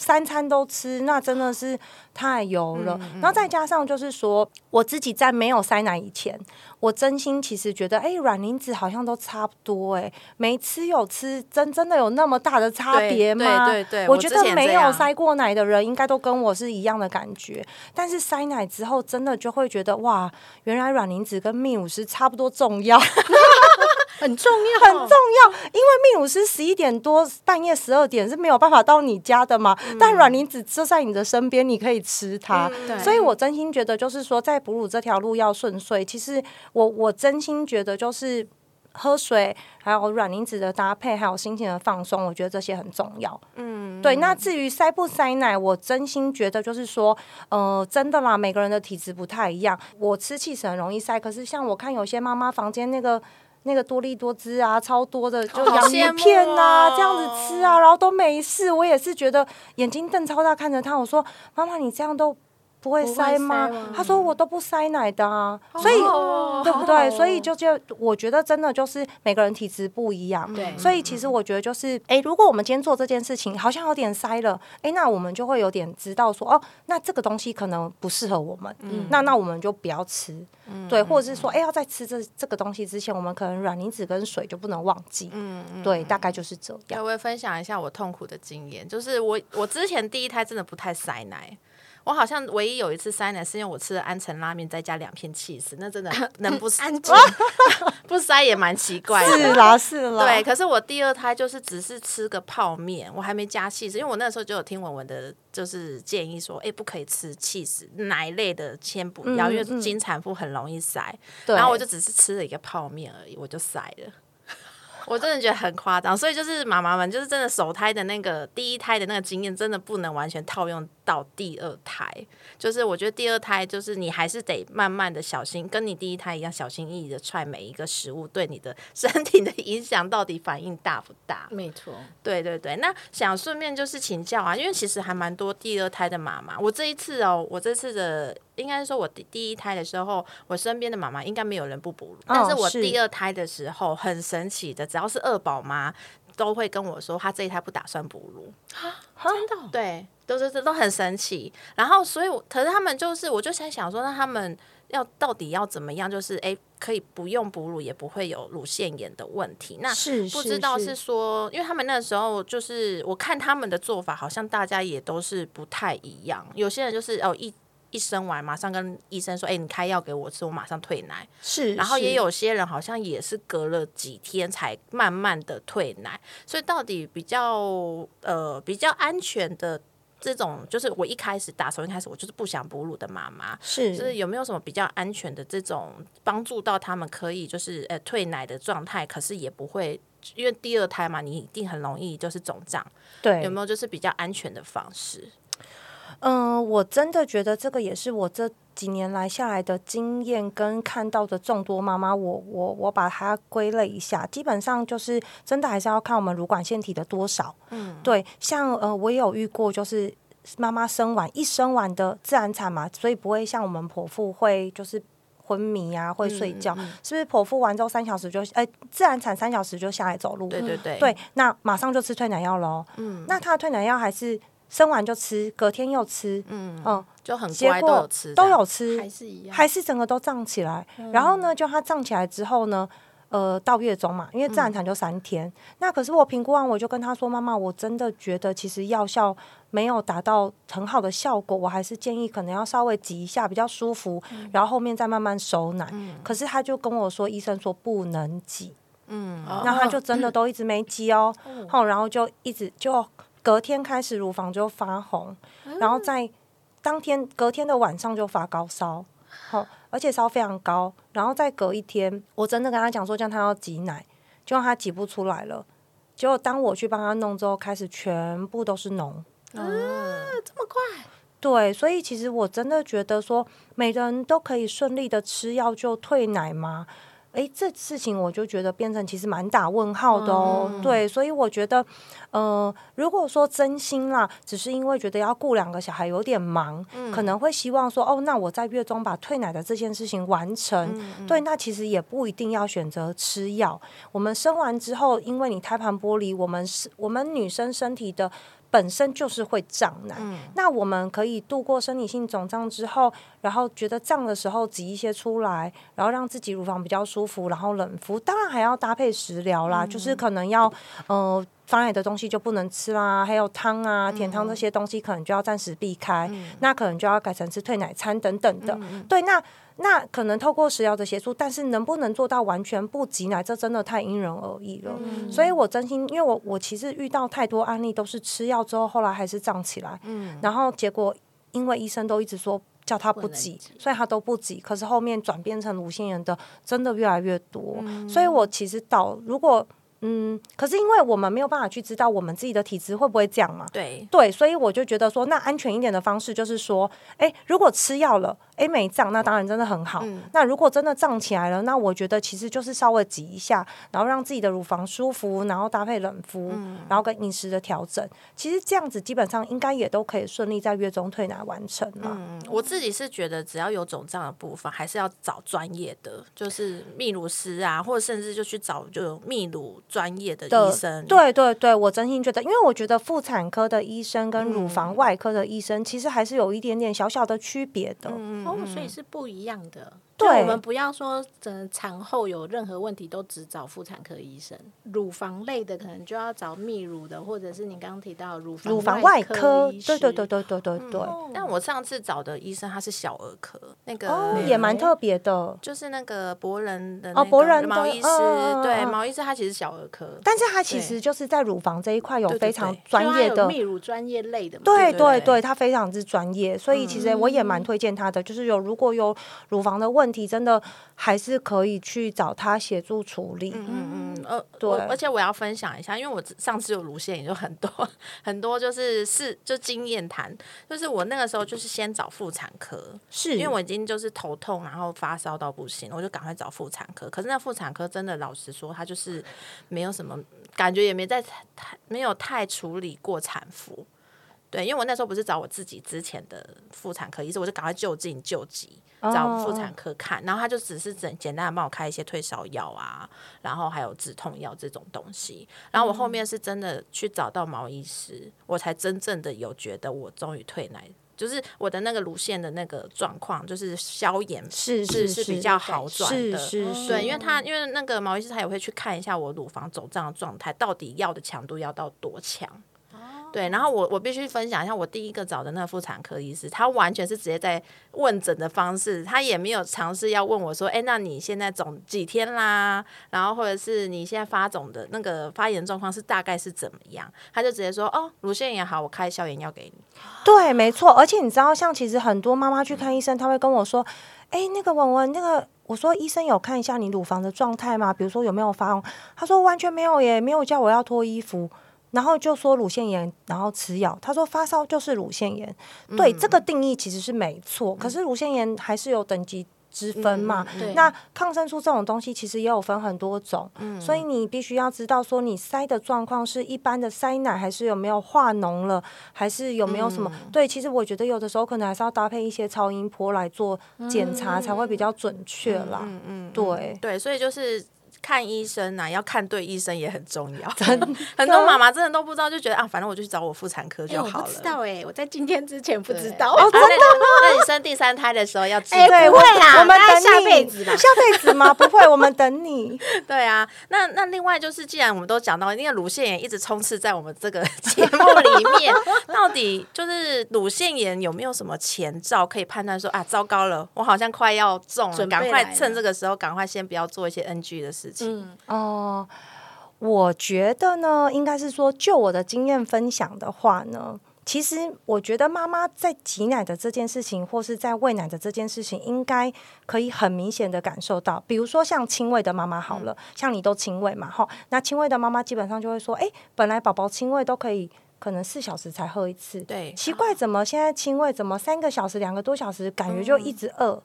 三餐都吃，那真的是太油了。然后再加上就是说，我自己在没有塞奶以前，我真心其实觉得，哎，卵磷脂好像都差不多，哎，没吃有吃，真真的有那么大的差别吗？对对对，我觉得没有塞过奶的人，应该都跟我是一样的感觉。但是塞奶之后，真的就会觉得，哇，原来卵磷脂跟泌乳师差不多重要。很重要，很重要，因为泌乳师十一点多半夜十二点是没有办法到你家的嘛。但卵磷脂就在你的身边，你可以吃它。所以我真心觉得，就是说，在哺乳这条路要顺遂，其实我我真心觉得，就是喝水，还有卵磷脂的搭配，还有心情的放松，我觉得这些很重要。嗯，对。那至于塞不塞奶，我真心觉得就是说，呃，真的啦，每个人的体质不太一样。我吃气是很容易塞，可是像我看有些妈妈房间那个。那个多利多汁啊，超多的，就洋芋片啊，这样子吃啊，然后都没事。我也是觉得眼睛瞪超大看着他，我说：“妈妈，你这样都。”不会塞吗？他说我都不塞奶的啊，所以对不对？所以就就我觉得真的就是每个人体质不一样，对。所以其实我觉得就是，哎，如果我们今天做这件事情好像有点塞了，哎，那我们就会有点知道说，哦，那这个东西可能不适合我们，那那我们就不要吃，对，或者是说，哎，要在吃这这个东西之前，我们可能软磷脂跟水就不能忘记，嗯嗯，对，大概就是这样。我会分享一下我痛苦的经验，就是我我之前第一胎真的不太塞奶。我好像唯一有一次塞奶，是因为我吃了安城拉面，再加两片气死，那真的 能不塞 不塞也蛮奇怪的。是啦，是啦。对，可是我第二胎就是只是吃个泡面，我还没加气死，因为我那时候就有听文文的，就是建议说，哎，不可以吃气死奶类的，先不要，因为经产妇很容易塞。然后我就只是吃了一个泡面而已，我就塞了。我真的觉得很夸张，所以就是妈妈们，就是真的首胎的那个第一胎的那个经验，真的不能完全套用到第二胎。就是我觉得第二胎，就是你还是得慢慢的小心，跟你第一胎一样小心翼翼的踹每一个食物，对你的身体的影响到底反应大不大？没错，对对对。那想顺便就是请教啊，因为其实还蛮多第二胎的妈妈，我这一次哦，我这次的。应该说，我第第一胎的时候，我身边的妈妈应该没有人不哺乳。但是我第二胎的时候，很神奇的，只要是二宝妈，都会跟我说，他这一胎不打算哺乳。真的？对，都是这都很神奇。然后，所以我，可是他们就是，我就在想说，那他们要到底要怎么样？就是，哎，可以不用哺乳，也不会有乳腺炎的问题。那是不知道是说，因为他们那时候就是，我看他们的做法，好像大家也都是不太一样。有些人就是哦一。一生完马上跟医生说：“哎，你开药给我吃，我马上退奶。”是，然后也有些人好像也是隔了几天才慢慢的退奶。所以到底比较呃比较安全的这种，就是我一开始打从一开始我就是不想哺乳的妈妈，是，就是有没有什么比较安全的这种帮助到他们可以就是呃退奶的状态，可是也不会因为第二胎嘛，你一定很容易就是肿胀。对，有没有就是比较安全的方式？嗯，我真的觉得这个也是我这几年来下来的经验跟看到的众多妈妈，我我我把它归类一下，基本上就是真的还是要看我们乳管腺体的多少。嗯，对，像呃，我也有遇过，就是妈妈生完一生完的自然产嘛，所以不会像我们剖腹会就是昏迷啊，会睡觉，是不是？剖腹完之后三小时就哎，自然产三小时就下来走路，对对对，对，那马上就吃退奶药喽。嗯，那他的退奶药还是？生完就吃，隔天又吃，嗯嗯，就很乖，都有吃，都有吃，还是一样，还是整个都胀起来。然后呢，就它胀起来之后呢，呃，到月中嘛，因为自然产就三天。那可是我评估完，我就跟他说：“妈妈，我真的觉得其实药效没有达到很好的效果，我还是建议可能要稍微挤一下比较舒服，然后后面再慢慢收奶。”可是他就跟我说，医生说不能挤，嗯，那他就真的都一直没挤哦，后然后就一直就。隔天开始乳房就发红，然后在当天隔天的晚上就发高烧，好，而且烧非常高，然后再隔一天，我真的跟他讲说，叫他要挤奶，结果他挤不出来了。结果当我去帮他弄之后，开始全部都是脓。啊，这么快？对，所以其实我真的觉得说，每个人都可以顺利的吃药就退奶吗？哎，这事情我就觉得变成其实蛮打问号的哦。对，所以我觉得，呃，如果说真心啦，只是因为觉得要顾两个小孩有点忙，可能会希望说，哦，那我在月中把退奶的这件事情完成。对，那其实也不一定要选择吃药。我们生完之后，因为你胎盘剥离，我们是我们女生身体的。本身就是会胀奶，那我们可以度过生理性肿胀之后，然后觉得胀的时候挤一些出来，然后让自己乳房比较舒服，然后冷敷。当然还要搭配食疗啦，就是可能要呃发奶的东西就不能吃啦，还有汤啊、甜汤这些东西可能就要暂时避开，那可能就要改成吃退奶餐等等的。对，那。那可能透过食疗的协助，但是能不能做到完全不挤奶，这真的太因人而异了。所以我真心，因为我我其实遇到太多案例，都是吃药之后，后来还是胀起来。嗯，然后结果因为医生都一直说叫他不挤，所以他都不挤。可是后面转变成乳腺炎的，真的越来越多。所以我其实到如果。嗯，可是因为我们没有办法去知道我们自己的体质会不会这样嘛？对对，所以我就觉得说，那安全一点的方式就是说，哎，如果吃药了，哎没胀，那当然真的很好。那如果真的胀起来了，那我觉得其实就是稍微挤一下，然后让自己的乳房舒服，然后搭配冷敷，然后跟饮食的调整，其实这样子基本上应该也都可以顺利在月中退奶完成了。嗯，我自己是觉得只要有肿胀的部分，还是要找专业的，就是泌乳师啊，或者甚至就去找就泌乳。专业的医生，对对对，我真心觉得，因为我觉得妇产科的医生跟乳房外科的医生，其实还是有一点点小小的区别的，哦，所以是不一样的。对，我们不要说，整产后有任何问题都只找妇产科医生，乳房类的可能就要找泌乳的，或者是你刚刚提到乳乳房外科，对对对对对对对。但我上次找的医生他是小儿科，那个也蛮特别的，就是那个博人的哦，博人毛医师，对毛医师他其实小儿科，但是他其实就是在乳房这一块有非常专业的泌乳专业类的，对对对，他非常之专业，所以其实我也蛮推荐他的，就是有如果有乳房的问题，真的。还是可以去找他协助处理。嗯嗯呃，对，而且我要分享一下，因为我上次有乳腺，也就很多很多，就是是就经验谈，就是我那个时候就是先找妇产科，是因为我已经就是头痛，然后发烧到不行，我就赶快找妇产科。可是那妇产科真的老实说，他就是没有什么感觉，也没在太没有太处理过产妇。对，因为我那时候不是找我自己之前的妇产科医生，我就赶快就近救急。找妇产科看，然后他就只是简简单的帮我开一些退烧药啊，然后还有止痛药这种东西。然后我后面是真的去找到毛医师，我才真正的有觉得我终于退奶，就是我的那个乳腺的那个状况，就是消炎是是是比较好转的。是是，对，因为他因为那个毛医师他也会去看一下我乳房肿胀的状态，到底药的强度要到多强。对，然后我我必须分享一下，我第一个找的那个妇产科医师，他完全是直接在问诊的方式，他也没有尝试要问我说，哎，那你现在肿几天啦？然后或者是你现在发肿的那个发炎状况是大概是怎么样？他就直接说，哦，乳腺炎好，我开消炎药给你。对，没错，而且你知道，像其实很多妈妈去看医生，他会跟我说，哎，那个文文，那个我说医生有看一下你乳房的状态吗？比如说有没有发红？他说完全没有耶，没有叫我要脱衣服。然后就说乳腺炎，然后吃药。他说发烧就是乳腺炎，对这个定义其实是没错。可是乳腺炎还是有等级之分嘛？那抗生素这种东西其实也有分很多种，所以你必须要知道说你塞的状况是一般的塞奶，还是有没有化脓了，还是有没有什么？对，其实我觉得有的时候可能还是要搭配一些超音波来做检查，才会比较准确啦。嗯嗯，对对，所以就是。看医生呐，要看对医生也很重要。很多妈妈真的都不知道，就觉得啊，反正我就去找我妇产科就好了。不知道哎，我在今天之前不知道。哦 真的吗？那你生第三胎的时候要记得。不会啦，我们等下辈子下辈子吗？不会，我们等你。对啊，那那另外就是，既然我们都讲到，因为乳腺炎一直充斥在我们这个节目里面，到底就是乳腺炎有没有什么前兆可以判断说啊，糟糕了，我好像快要中了，赶快趁这个时候，赶快先不要做一些 NG 的事情。嗯哦，我觉得呢，应该是说，就我的经验分享的话呢，其实我觉得妈妈在挤奶的这件事情，或是在喂奶的这件事情，应该可以很明显的感受到。比如说像亲喂的妈妈好了，像你都亲喂嘛，哈，那亲喂的妈妈基本上就会说，哎，本来宝宝亲喂都可以，可能四小时才喝一次，对，奇怪，怎么现在亲喂怎么三个小时、两个多小时，感觉就一直饿，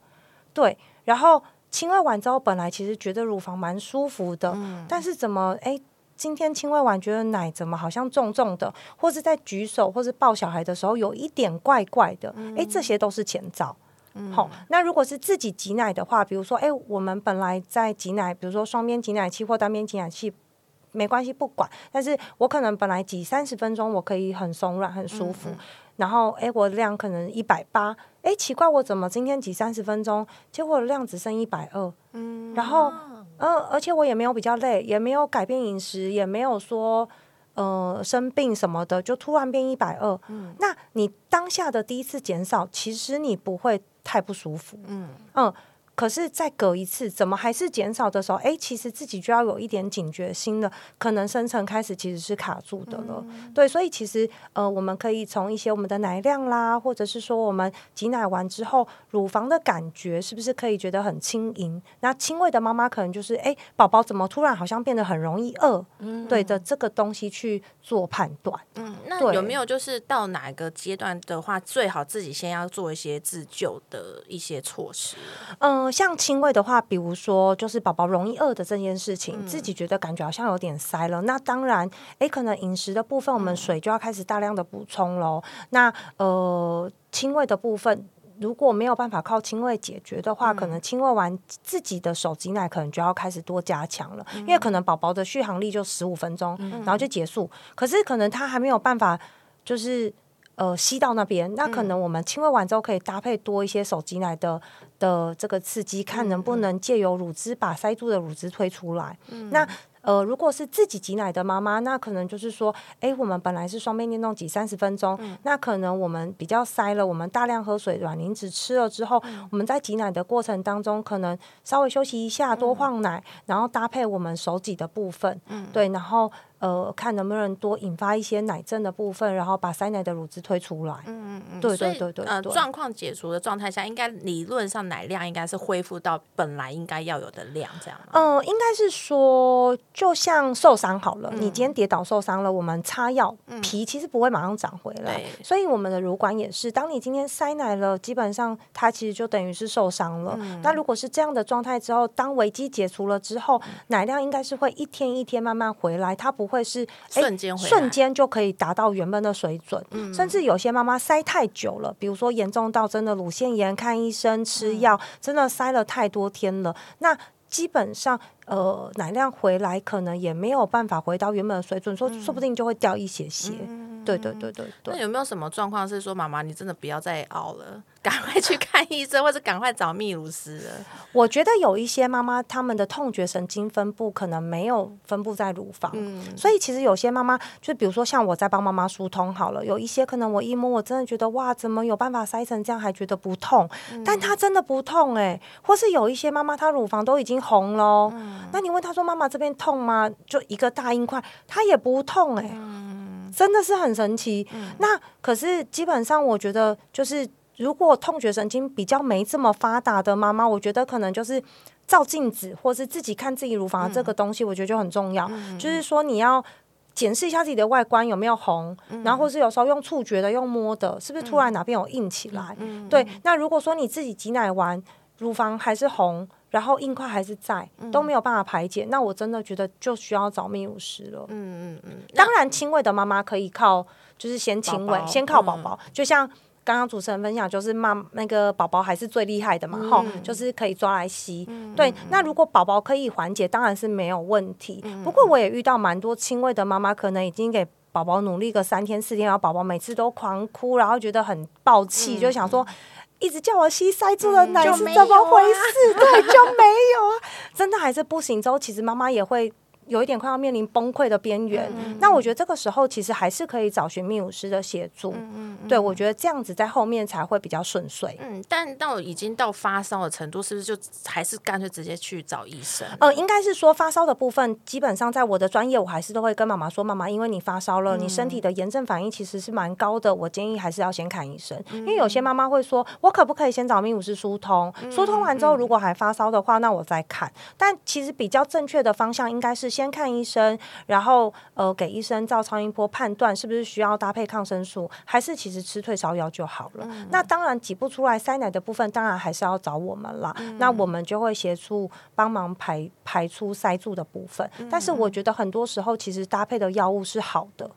对，然后亲喂完之后，本来其实觉得乳房蛮舒服的，但是怎么哎？今天亲喂完，觉得奶怎么好像重重的，或是在举手或是抱小孩的时候有一点怪怪的，哎，这些都是前兆。好，那如果是自己挤奶的话，比如说，哎，我们本来在挤奶，比如说双边挤奶器或单边挤奶器，没关系，不管。但是我可能本来挤三十分钟，我可以很松软、很舒服。然后，哎，我的量可能一百八，哎，奇怪，我怎么今天挤三十分钟，结果量只剩一百二？嗯，然后。嗯，而且我也没有比较累，也没有改变饮食，也没有说呃生病什么的，就突然变一百二。嗯，那你当下的第一次减少，其实你不会太不舒服。嗯嗯。可是再隔一次，怎么还是减少的时候？哎，其实自己就要有一点警觉心了，可能生成开始其实是卡住的了。对，所以其实呃，我们可以从一些我们的奶量啦，或者是说我们挤奶完之后，乳房的感觉是不是可以觉得很轻盈？那轻微的妈妈可能就是哎，宝宝怎么突然好像变得很容易饿？嗯，对的，这个东西去做判断。嗯，那有没有就是到哪个阶段的话，最好自己先要做一些自救的一些措施？嗯。像亲喂的话，比如说就是宝宝容易饿的这件事情，自己觉得感觉好像有点塞了。那当然，哎，可能饮食的部分，我们水就要开始大量的补充喽。那呃，亲喂的部分，如果没有办法靠亲喂解决的话，可能亲喂完自己的手挤奶，可能就要开始多加强了。因为可能宝宝的续航力就十五分钟，然后就结束。可是可能他还没有办法，就是呃吸到那边。那可能我们亲喂完之后，可以搭配多一些手挤奶的。的这个刺激，看能不能借由乳汁把塞住的乳汁推出来。那呃，如果是自己挤奶的妈妈，那可能就是说，哎，我们本来是双面电动挤三十分钟，那可能我们比较塞了，我们大量喝水，卵磷脂吃了之后，我们在挤奶的过程当中，可能稍微休息一下，多换奶，然后搭配我们手挤的部分，对，然后。呃，看能不能多引发一些奶症的部分，然后把塞奶的乳汁推出来。嗯嗯嗯，对对对对。呃，状况解除的状态下，应该理论上奶量应该是恢复到本来应该要有的量，这样。嗯，应该是说，就像受伤好了，你今天跌倒受伤了，我们擦药，皮其实不会马上长回来。所以我们的乳管也是，当你今天塞奶了，基本上它其实就等于是受伤了。那如果是这样的状态之后，当危机解除了之后，奶量应该是会一天一天慢慢回来，它不会。会是瞬间瞬间就可以达到原本的水准，甚至有些妈妈塞太久了，比如说严重到真的乳腺炎，看医生吃药，真的塞了太多天了，那基本上呃奶量回来可能也没有办法回到原本的水准，说说不定就会掉一些些。对对对对对。那有没有什么状况是说妈妈你真的不要再熬了？赶快去看医生，或者赶快找泌乳师了。我觉得有一些妈妈，她们的痛觉神经分布可能没有分布在乳房，所以其实有些妈妈，就比如说像我在帮妈妈疏通好了，有一些可能我一摸，我真的觉得哇，怎么有办法塞成这样还觉得不痛？但她真的不痛哎，或是有一些妈妈她乳房都已经红了，那你问她说妈妈这边痛吗？就一个大硬块，她也不痛哎，真的是很神奇。那可是基本上我觉得就是。如果痛觉神经比较没这么发达的妈妈，我觉得可能就是照镜子，或是自己看自己乳房这个东西，我觉得就很重要。就是说你要检视一下自己的外观有没有红，然后或是有时候用触觉的、用摸的，是不是突然哪边有硬起来？对。那如果说你自己挤奶完乳房还是红，然后硬块还是在，都没有办法排解，那我真的觉得就需要找泌乳师了。嗯嗯嗯。当然，轻微的妈妈可以靠，就是先轻微，先靠宝宝，就像。刚刚主持人分享就是妈那个宝宝还是最厉害的嘛，哈，就是可以抓来吸。对，那如果宝宝可以缓解，当然是没有问题。不过我也遇到蛮多轻微的妈妈，可能已经给宝宝努力个三天四天，然后宝宝每次都狂哭，然后觉得很暴气，就想说一直叫我吸塞住的奶是怎么回事？对，就没有啊，真的还是不行。之后其实妈妈也会。有一点快要面临崩溃的边缘，那我觉得这个时候其实还是可以找寻泌乳师的协助。嗯嗯，对我觉得这样子在后面才会比较顺遂。嗯，但到已经到发烧的程度，是不是就还是干脆直接去找医生？呃，应该是说发烧的部分，基本上在我的专业，我还是都会跟妈妈说，妈妈，因为你发烧了，你身体的炎症反应其实是蛮高的，我建议还是要先看医生。因为有些妈妈会说，我可不可以先找泌乳师疏通？疏通完之后，如果还发烧的话，那我再看。但其实比较正确的方向应该是先看医生，然后呃给医生照超音波判断是不是需要搭配抗生素，还是其实吃退烧药就好了。那当然挤不出来塞奶的部分，当然还是要找我们啦。那我们就会协助帮忙排排出塞住的部分。但是我觉得很多时候其实搭配的药物是好的。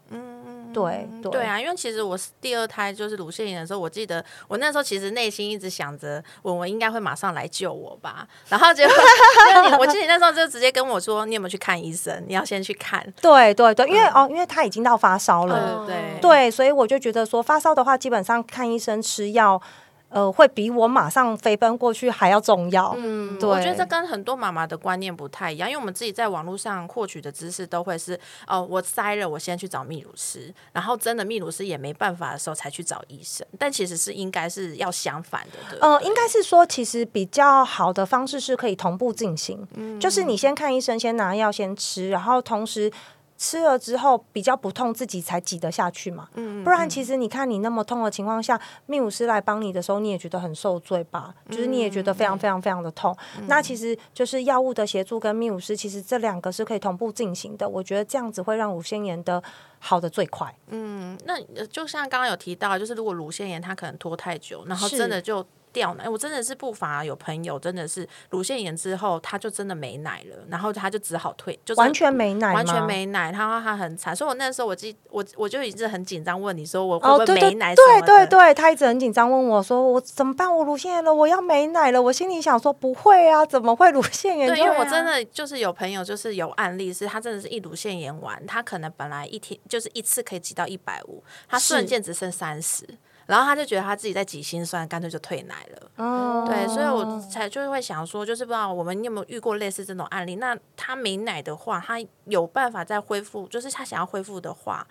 对对啊，因为其实我第二胎就是乳腺炎的时候，我记得我那时候其实内心一直想着文文应该会马上来救我吧，然后结果 我记得你那时候就直接跟我说，你有没有去看医生？你要先去看。对对对，因为哦，因为他已经到发烧了，对对，所以我就觉得说发烧的话，基本上看医生吃药。呃，会比我马上飞奔过去还要重要。嗯，对，我觉得这跟很多妈妈的观念不太一样，因为我们自己在网络上获取的知识都会是，哦，我塞了，我先去找泌乳师，然后真的泌乳师也没办法的时候才去找医生。但其实是应该是要相反的，呃，应该是说，其实比较好的方式是可以同步进行，就是你先看医生，先拿药先吃，然后同时。吃了之后比较不痛，自己才挤得下去嘛。嗯，不然其实你看你那么痛的情况下，泌乳师来帮你的时候，你也觉得很受罪吧？就是你也觉得非常非常非常的痛。那其实就是药物的协助跟泌乳师，其实这两个是可以同步进行的。我觉得这样子会让乳腺炎的好的最快。嗯，那就像刚刚有提到，就是如果乳腺炎它可能拖太久，然后真的就。掉奶，我真的是不乏有朋友，真的是乳腺炎之后，他就真的没奶了，然后他就只好退，就完全没奶，完全没奶，他说他很惨，所以我那时候我记我我就一直很紧张，问你说我会不会没奶？对对对，他一直很紧张问我说我怎么办？我乳腺炎了，我要没奶了。我心里想说不会啊，怎么会乳腺炎？对，因为我真的就是有朋友，就是有案例是他真的是一乳腺炎完，他可能本来一天就是一次可以挤到一百五，他瞬间只剩三十。然后他就觉得他自己在挤心酸，干脆就退奶了。哦，对，所以我才就是会想说，就是不知道我们有没有遇过类似这种案例？那他没奶的话，他有办法再恢复？就是他想要恢复的话。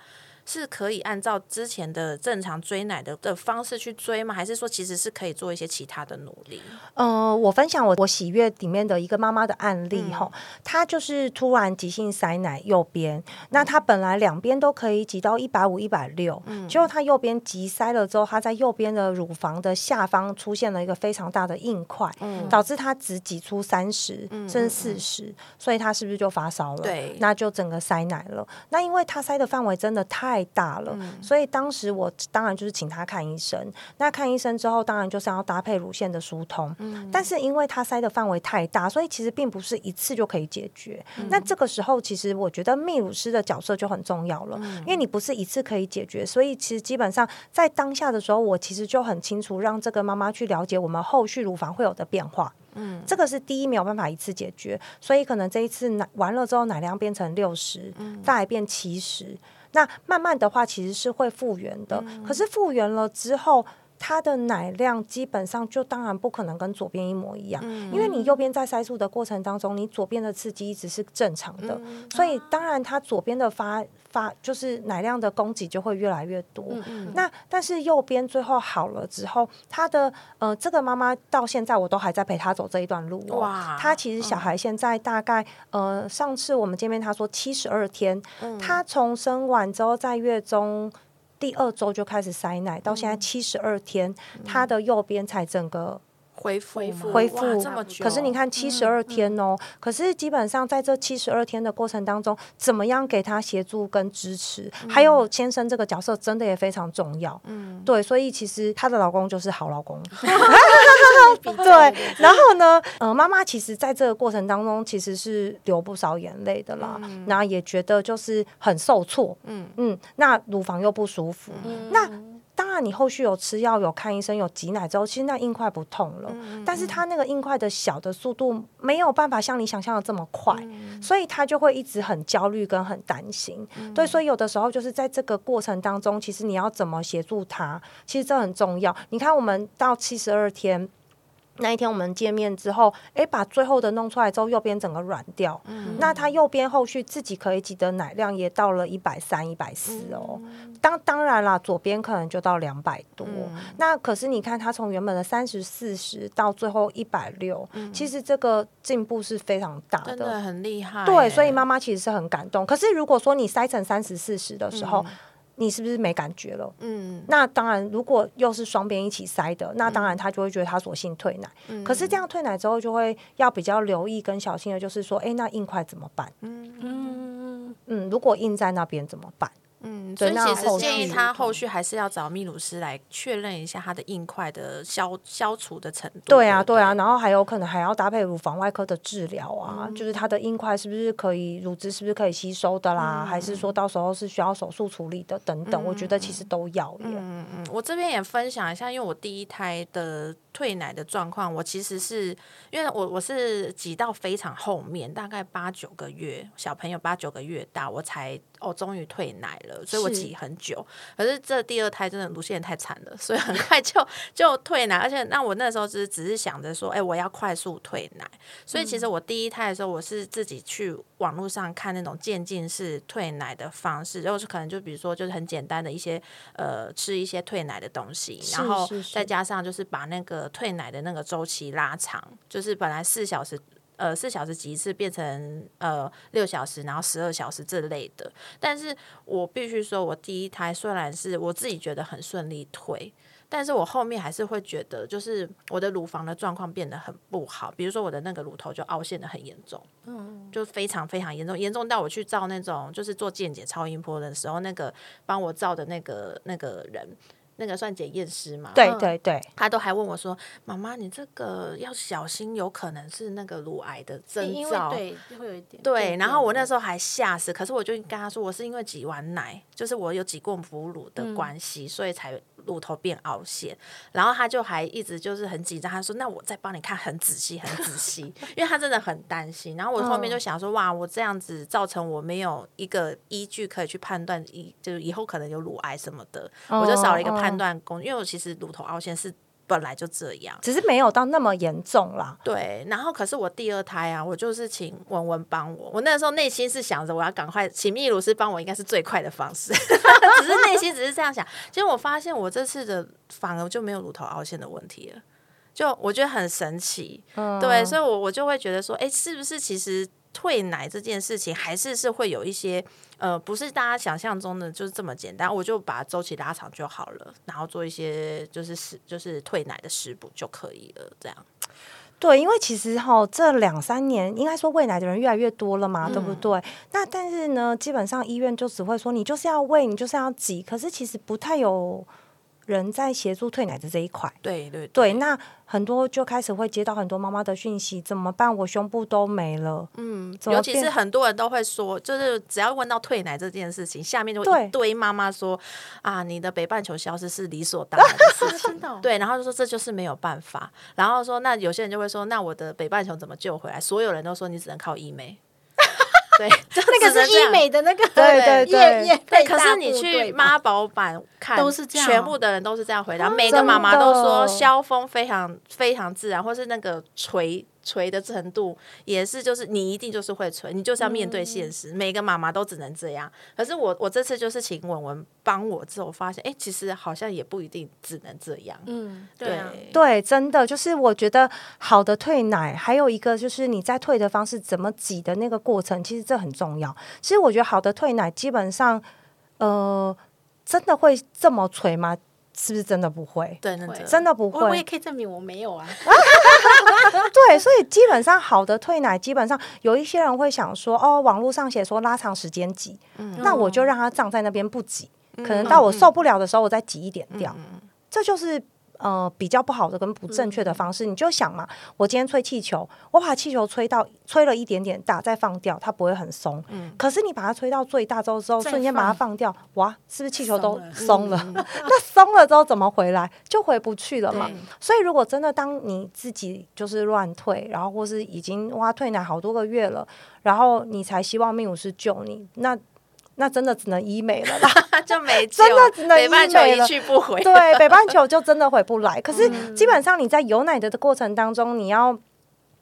是可以按照之前的正常追奶的的方式去追吗？还是说其实是可以做一些其他的努力？呃，我分享我我喜悦里面的一个妈妈的案例哈，她就是突然急性塞奶右边，那她本来两边都可以挤到一百五、一百六，结果她右边急塞了之后，她在右边的乳房的下方出现了一个非常大的硬块，嗯导致她只挤出三十甚至四十，所以她是不是就发烧了？对，那就整个塞奶了。那因为她塞的范围真的太。太大了，所以当时我当然就是请他看医生。那看医生之后，当然就是要搭配乳腺的疏通。嗯，但是因为他塞的范围太大，所以其实并不是一次就可以解决。那这个时候，其实我觉得泌乳师的角色就很重要了，因为你不是一次可以解决，所以其实基本上在当下的时候，我其实就很清楚让这个妈妈去了解我们后续乳房会有的变化。嗯，这个是第一没有办法一次解决，所以可能这一次奶完了之后，奶量变成六十，再来变七十。那慢慢的话，其实是会复原的。可是复原了之后，它的奶量基本上就当然不可能跟左边一模一样，因为你右边在塞住的过程当中，你左边的刺激一直是正常的，所以当然它左边的发发就是奶量的供给就会越来越多。那但是右边最后好了之后，他的呃这个妈妈到现在我都还在陪她走这一段路。哇，她其实小孩现在大概呃上次我们见面，她说七十二天，她从生完之后在月中。第二周就开始塞奶，到现在七十二天，他的右边才整个恢复恢复这么久。可是你看七十二天哦，可是基本上在这七十二天的过程当中，怎么样给他协助跟支持，还有先生这个角色真的也非常重要。嗯，对，所以其实她的老公就是好老公。对，然后呢，呃，妈妈其实在这个过程当中其实是流不少眼泪的啦，然后也觉得就是很受挫，嗯。嗯，那乳房又不舒服，那当然你后续有吃药、有看医生、有挤奶之后，其实那硬块不痛了，但是他那个硬块的小的速度没有办法像你想象的这么快，所以他就会一直很焦虑跟很担心，对，所以有的时候就是在这个过程当中，其实你要怎么协助他，其实这很重要。你看我们到七十二天。那一天我们见面之后，哎，把最后的弄出来之后，右边整个软掉。嗯，那他右边后续自己可以挤的奶量也到了一百三、一百四哦。当当然啦，左边可能就到两百多。那可是你看，他从原本的三十四十到最后一百六，其实这个进步是非常大的，真的很厉害。对，所以妈妈其实是很感动。可是如果说你塞成三十四十的时候，你是不是没感觉了？嗯，那当然，如果又是双边一起塞的，那当然他就会觉得他索性退奶。嗯，可是这样退奶之后，就会要比较留意跟小心的，就是说，哎，那硬块怎么办？嗯嗯嗯，如果硬在那边怎么办？嗯，所以其实建议他后续还是要找泌乳师来确认一下他的硬块的消消除的程度。对啊，对啊，然后还有可能还要搭配乳房外科的治疗啊，就是他的硬块是不是可以乳汁是不是可以吸收的啦，还是说到时候是需要手术处理的等等，我觉得其实都要。嗯嗯，我这边也分享一下，因为我第一胎的。退奶的状况，我其实是因为我我是挤到非常后面，大概八九个月，小朋友八九个月大，我才哦终于退奶了，所以我挤很久。可是这第二胎真的乳腺太惨了，所以很快就就退奶，而且那我那时候只只是想着说，哎，我要快速退奶。所以其实我第一胎的时候，我是自己去网络上看那种渐进式退奶的方式，然后是可能就比如说就是很简单的一些呃吃一些退奶的东西，然后再加上就是把那个。退奶的那个周期拉长，就是本来四小时，呃，四小时挤一次变成呃六小时，然后十二小时这类的。但是我必须说，我第一胎虽然是我自己觉得很顺利退，但是我后面还是会觉得，就是我的乳房的状况变得很不好。比如说我的那个乳头就凹陷的很严重，嗯，就非常非常严重，严重到我去照那种就是做健检超音波的时候，那个帮我照的那个那个人。那个算检验师嘛？对对对，他都还问我说：“妈妈，你这个要小心，有可能是那个乳癌的征兆。”对，会有一点。对，然后我那时候还吓死，可是我就跟他说，我是因为挤完奶，就是我有挤过母乳的关系，所以才。乳头变凹陷，然后他就还一直就是很紧张，他说：“那我再帮你看很仔细，很仔细。”因为他真的很担心。然后我后面就想说：“哇，我这样子造成我没有一个依据可以去判断，以就是以后可能有乳癌什么的，我就少了一个判断工。因为我其实乳头凹陷是。”本来就这样，只是没有到那么严重啦。对，然后可是我第二胎啊，我就是请文文帮我。我那时候内心是想着，我要赶快请泌乳师帮我，应该是最快的方式。只是内心只是这样想。其实我发现，我这次的反而就没有乳头凹陷的问题了，就我觉得很神奇。嗯对，所以，我我就会觉得说，哎，是不是其实？退奶这件事情还是是会有一些呃，不是大家想象中的就是这么简单，我就把周期拉长就好了，然后做一些就是食就是退奶的食补就可以了。这样对，因为其实哈这两三年应该说喂奶的人越来越多了嘛，对不对？那但是呢，基本上医院就只会说你就是要喂，你就是要挤，可是其实不太有。人在协助退奶的这一块，对对对，那很多就开始会接到很多妈妈的讯息，怎么办？我胸部都没了。嗯，尤其是很多人都会说，就是只要问到退奶这件事情，下面就一堆妈妈说啊，你的北半球消失是理所当然的事情。对，然后就说这就是没有办法，然后说那有些人就会说，那我的北半球怎么救回来？所有人都说你只能靠医美。对，那个是医美的那个，对对对。对，可是你去妈宝版看，都是这样，全部的人都是这样回答，每个妈妈都说萧峰非常非常自然，或是那个垂。锤的程度也是，就是你一定就是会锤，你就是要面对现实。每个妈妈都只能这样。可是我我这次就是请文文帮我之后，发现哎，其实好像也不一定只能这样。嗯，对对，真的就是我觉得好的退奶，还有一个就是你在退的方式怎么挤的那个过程，其实这很重要。其实我觉得好的退奶基本上，呃，真的会这么垂吗？是不是真的不会？对，真的不会。我也可以证明我没有啊。对，所以基本上好的退奶，基本上有一些人会想说，哦，网络上写说拉长时间挤，那我就让它胀在那边不挤，可能到我受不了的时候，我再挤一点掉。这就是。呃，比较不好的跟不正确的方式，你就想嘛，我今天吹气球，我把气球吹到吹了一点点大，再放掉，它不会很松。嗯。可是你把它吹到最大之后，之后瞬间把它放掉，哇，是不是气球都松了？那松了之后怎么回来？就回不去了嘛。所以如果真的当你自己就是乱退，然后或是已经哇退奶好多个月了，然后你才希望命武师救你，那那真的只能医美了啦，就没真的只能医美了，一去不回。对，北半球就真的回不来。可是基本上你在有奶的的过程当中，你要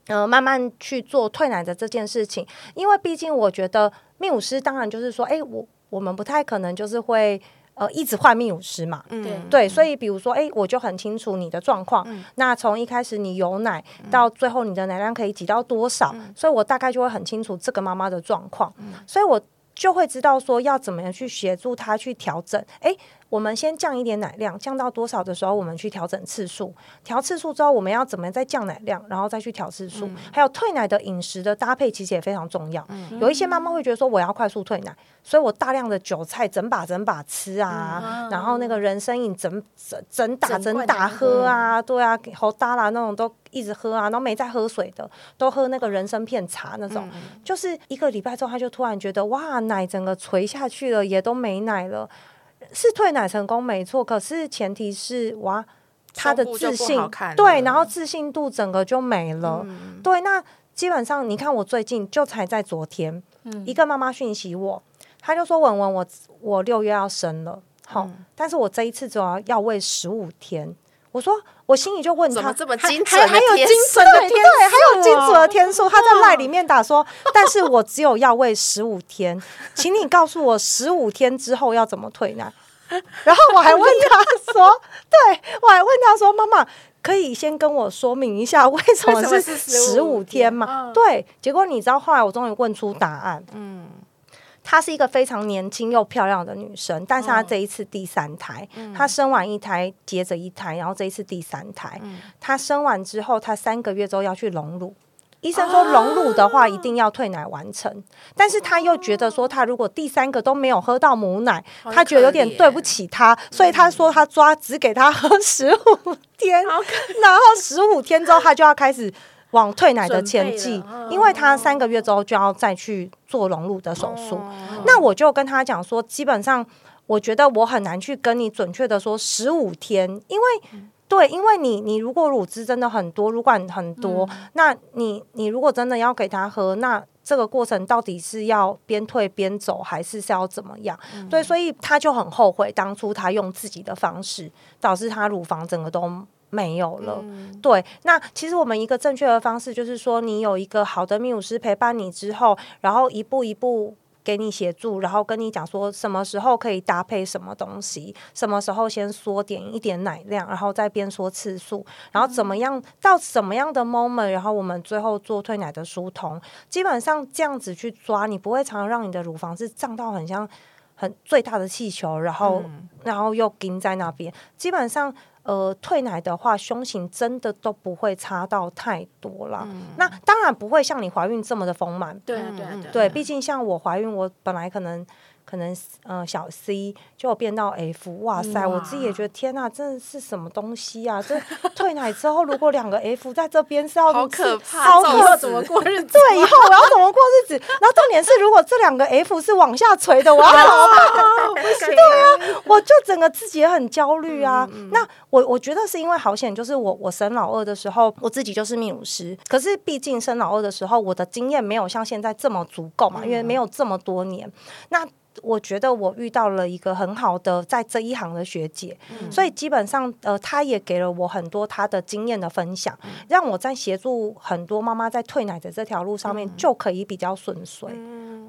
呃慢慢去做退奶的这件事情，因为毕竟我觉得泌乳师当然就是说，哎，我我们不太可能就是会。呃，一直换泌乳师嘛，对对，所以比如说，哎，我就很清楚你的状况。那从一开始你有奶，到最后你的奶量可以挤到多少，所以我大概就会很清楚这个妈妈的状况，所以我就会知道说要怎么样去协助他去调整。哎。我们先降一点奶量，降到多少的时候，我们去调整次数。调次数之后，我们要怎么样再降奶量，然后再去调次数。还有退奶的饮食的搭配，其实也非常重要。有一些妈妈会觉得说，我要快速退奶，所以我大量的韭菜整把整把吃啊，然后那个人参饮整整整打整打喝啊，对啊，好大啦那种都一直喝啊，然后没在喝水的，都喝那个人参片茶那种。就是一个礼拜之后，他就突然觉得哇，奶整个垂下去了，也都没奶了。是退奶成功没错，可是前提是哇，他的自信对，然后自信度整个就没了。对，那基本上你看，我最近就才在昨天，一个妈妈讯息我，她就说文文，我我六月要生了，好，但是我这一次就要要喂十五天。我说，我心里就问他，这么精准还有精准的天对，还有精准的天数。他在赖里面打说，但是我只有要喂十五天，请你告诉我十五天之后要怎么退奶。然后我还问他说，对我还问他说，妈妈可以先跟我说明一下为什么是十五天吗？对，结果你知道后来我终于问出答案，嗯。她是一个非常年轻又漂亮的女生，但是她这一次第三胎，她生完一胎接着一胎，然后这一次第三胎，她生完之后，她三个月之后要去隆乳，医生说隆乳的话一定要退奶完成，但是她又觉得说，她如果第三个都没有喝到母奶，她觉得有点对不起她，所以她说她抓只给她喝十五天，然后十五天之后她就要开始。往退奶的前进，因为他三个月之后就要再去做隆乳的手术。那我就跟他讲说，基本上我觉得我很难去跟你准确的说十五天，因为对，因为你你如果乳汁真的很多，乳管很多，那你你如果真的要给他喝，那这个过程到底是要边退边走，还是是要怎么样？对，所以他就很后悔当初他用自己的方式，导致他乳房整个都。没有了，对。那其实我们一个正确的方式就是说，你有一个好的泌乳师陪伴你之后，然后一步一步给你协助，然后跟你讲说什么时候可以搭配什么东西，什么时候先缩点一点奶量，然后再边缩次数，然后怎么样到什么样的 moment，然后我们最后做退奶的疏通，基本上这样子去抓，你不会常常让你的乳房是胀到很像很最大的气球，然后然后又钉在那边，基本上。呃，退奶的话，胸型真的都不会差到太多了。那当然不会像你怀孕这么的丰满。对对对，对，毕竟像我怀孕，我本来可能。可能呃小 C 就变到 F，哇塞！我自己也觉得天呐，真的是什么东西啊？这退奶之后，如果两个 F 在这边是要好可怕，以后怎么过日子？对，以后我要怎么过日子？然后重点是，如果这两个 F 是往下垂的，我要怎么办？对啊，我就整个自己也很焦虑啊。那我我觉得是因为好险，就是我我生老二的时候，我自己就是泌乳师。可是毕竟生老二的时候，我的经验没有像现在这么足够嘛，因为没有这么多年。那我觉得我遇到了一个很好的在这一行的学姐，所以基本上呃，她也给了我很多她的经验的分享，让我在协助很多妈妈在退奶的这条路上面就可以比较顺遂。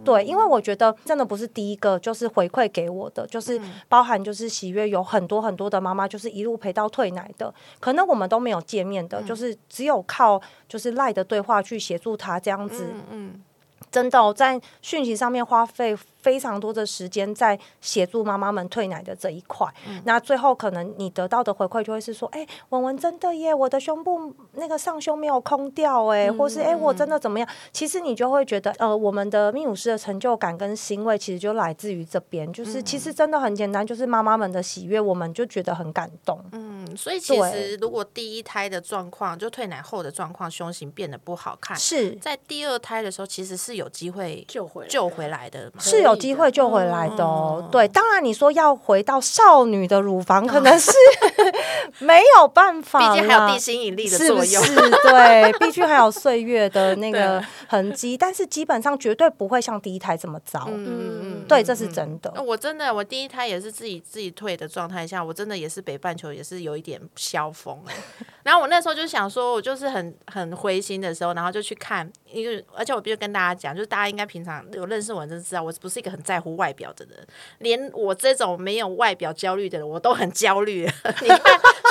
对，因为我觉得真的不是第一个，就是回馈给我的，就是包含就是喜悦有很多很多的妈妈，就是一路陪到退奶的，可能我们都没有见面的，就是只有靠就是赖的对话去协助她这样子。嗯。真的在讯息上面花费非常多的时间在协助妈妈们退奶的这一块，那最后可能你得到的回馈就会是说，哎，文文真的耶，我的胸部那个上胸没有空掉哎，或是哎我真的怎么样？其实你就会觉得，呃，我们的泌乳师的成就感跟欣慰，其实就来自于这边，就是其实真的很简单，就是妈妈们的喜悦，我们就觉得很感动。嗯，所以其实如果第一胎的状况，就退奶后的状况，胸型变得不好看，是。在第二胎的时候，其实是有机会救回救回来的，是有有机会救回来的哦。对，当然你说要回到少女的乳房，可能是 没有办法，毕竟还有地心引力的作用，对，必须还有岁月的那个痕迹。但是基本上绝对不会像第一胎这么糟。嗯嗯嗯，对，这是真的。我真的，我第一胎也是自己自己退的状态下，我真的也是北半球也是有一点消风哎。然后我那时候就想说，我就是很很灰心的时候，然后就去看，因为而且我必须跟大家讲，就是大家应该平常有认识我，就知道我不是一个很在乎外表的人，连我这种没有外表焦虑的人，我都很焦虑。你看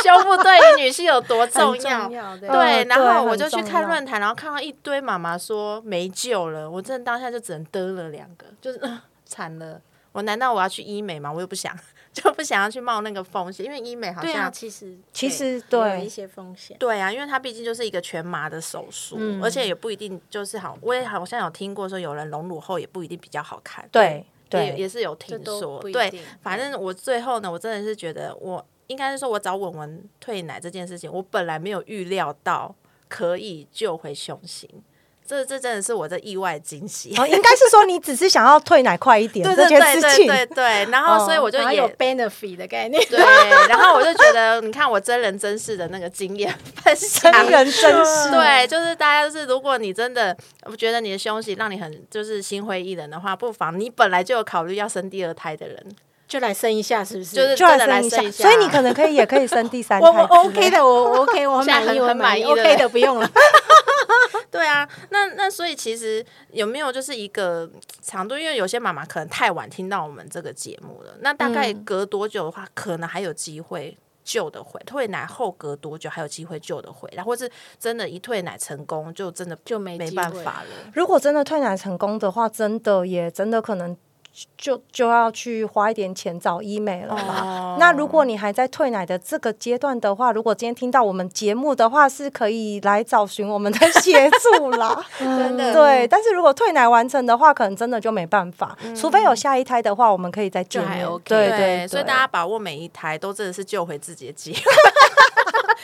胸部对于女性有多重要？对，然后我就去看论坛，然后看到一堆妈妈说没救了，我真的当下就只能得了两个，就是 惨了。我难道我要去医美吗？我又不想。就不想要去冒那个风险，因为医美好像其实其实对一些风险。对啊，因为它毕竟就是一个全麻的手术，而且也不一定就是好。我也好像有听过说，有人隆乳后也不一定比较好看。对对，也是有听说。对，反正我最后呢，我真的是觉得，我应该是说我找文文退奶这件事情，我本来没有预料到可以救回胸型。这这真的是我的意外惊喜。哦，应该是说你只是想要退奶快一点 这件事情。对对对，然后所以我就也有 benefit 的概念。对，然后我就觉得，你看我真人真事的那个经验分享，真人真事。对，就是大家就是，如果你真的觉得你的胸型让你很就是心灰意冷的话，不妨你本来就有考虑要生第二胎的人。就来生一下，是不是？就是就来生一下，所以你可能可以也可以生第三胎。我我 OK 的，我 OK，我 很满意，很满意，OK 的，不用了。对啊，那那所以其实有没有就是一个长度？因为有些妈妈可能太晚听到我们这个节目了，那大概隔多久的话，可能还有机会救得回？退奶后隔多久还有机会救得回？然后是真的，一退奶成功就真的就没没办法了。如果真的退奶成功的话，真的也真的可能。就就要去花一点钱找医美了啦。那如果你还在退奶的这个阶段的话，如果今天听到我们节目的话，是可以来找寻我们的协助啦。真的，对。但是如果退奶完成的话，可能真的就没办法。除非有下一胎的话，我们可以再救。对对，所以大家把握每一胎，都真的是救回自己的机会。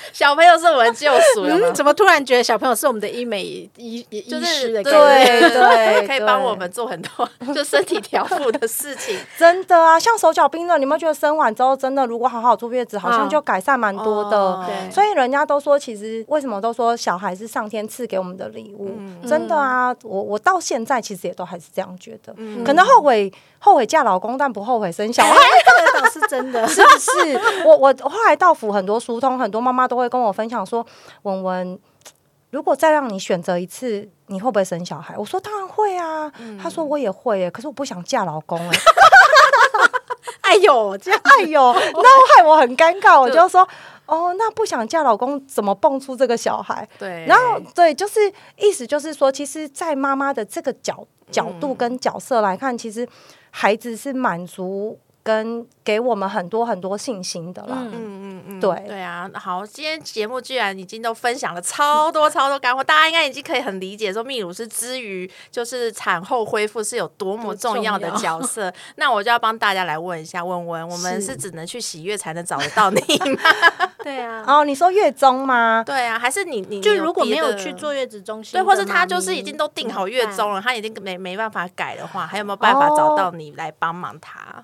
小朋友是我们救赎了，怎么突然觉得小朋友是我们的医美医医师的？对对，可以帮我们做很多就身体调复的事情。真的啊，像手脚冰冷，你有没有觉得生完之后，真的如果好好坐月子，好像就改善蛮多的。所以人家都说，其实为什么都说小孩是上天赐给我们的礼物？真的啊，我我到现在其实也都还是这样觉得。可能后悔后悔嫁老公，但不后悔生小孩，这个倒是真的，是不是？我我后来到府很多疏通，很多妈妈都会跟我分享说：“文文，如果再让你选择一次，你会不会生小孩？”我说：“当然会啊。”他说：“我也会，可是我不想嫁老公。”哎，哎呦，这样，哎呦，那害我很尴尬。我就说：“哦，那不想嫁老公，怎么蹦出这个小孩？”对，然后对，就是意思就是说，其实，在妈妈的这个角角度跟角色来看，其实孩子是满足。跟给我们很多很多信心的啦，嗯。嗯嗯，对对。啊，好，今天节目居然已经都分享了超多超多干货，大家应该已经可以很理解说，秘鲁是之于就是产后恢复是有多么重要的角色。那我就要帮大家来问一下，问问我们是只能去喜悦才能找得到你吗？对啊，哦，你说月中吗？对啊，还是你你就如果没有去坐月子中心，对，或是他就是已经都定好月中了，他已经没没办法改的话，还有没有办法找到你来帮忙他？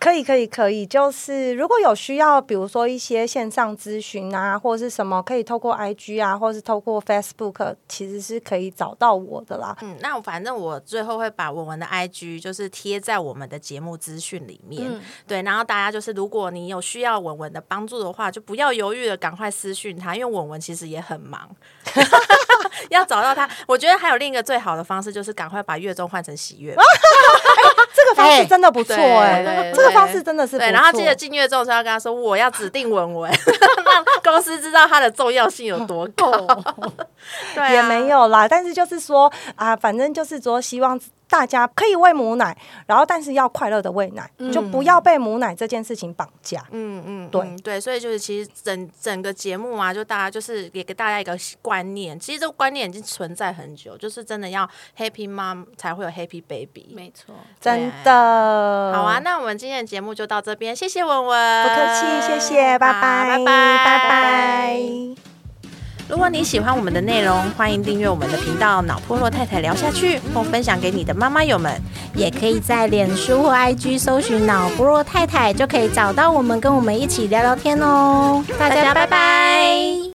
可以，可以，可以。就是如果有需要，比如说一些线上咨询啊，或者是什么，可以透过 IG 啊，或者是透过 Facebook，其实是可以找到我的啦。嗯，那反正我最后会把文文的 IG 就是贴在我们的节目资讯里面。对，然后大家就是如果你有需要文文的帮助的话，就不要犹豫了，赶快私讯他，因为文文其实也很忙，要找到他。我觉得还有另一个最好的方式，就是赶快把月中换成喜悦。这个方式真的不错哎，这个方式真的是对。然后记得进月之后，就要跟他说，我要指定文文，让公司知道它的重要性有多高。对，也没有啦，但是就是说啊，反正就是说希望。大家可以喂母奶，然后但是要快乐的喂奶，就不要被母奶这件事情绑架。嗯嗯，对对，所以就是其实整整个节目啊，就大家就是也给大家一个观念，其实这个观念已经存在很久，就是真的要 Happy Mom 才会有 Happy Baby。没错，真的。好啊，那我们今天的节目就到这边，谢谢文文，不客气，谢谢，拜拜，拜拜，拜拜。如果你喜欢我们的内容，欢迎订阅我们的频道“脑破落太太聊下去”，或分享给你的妈妈友们。也可以在脸书或 IG 搜寻“脑破落太太”，就可以找到我们，跟我们一起聊聊天哦。大家拜拜。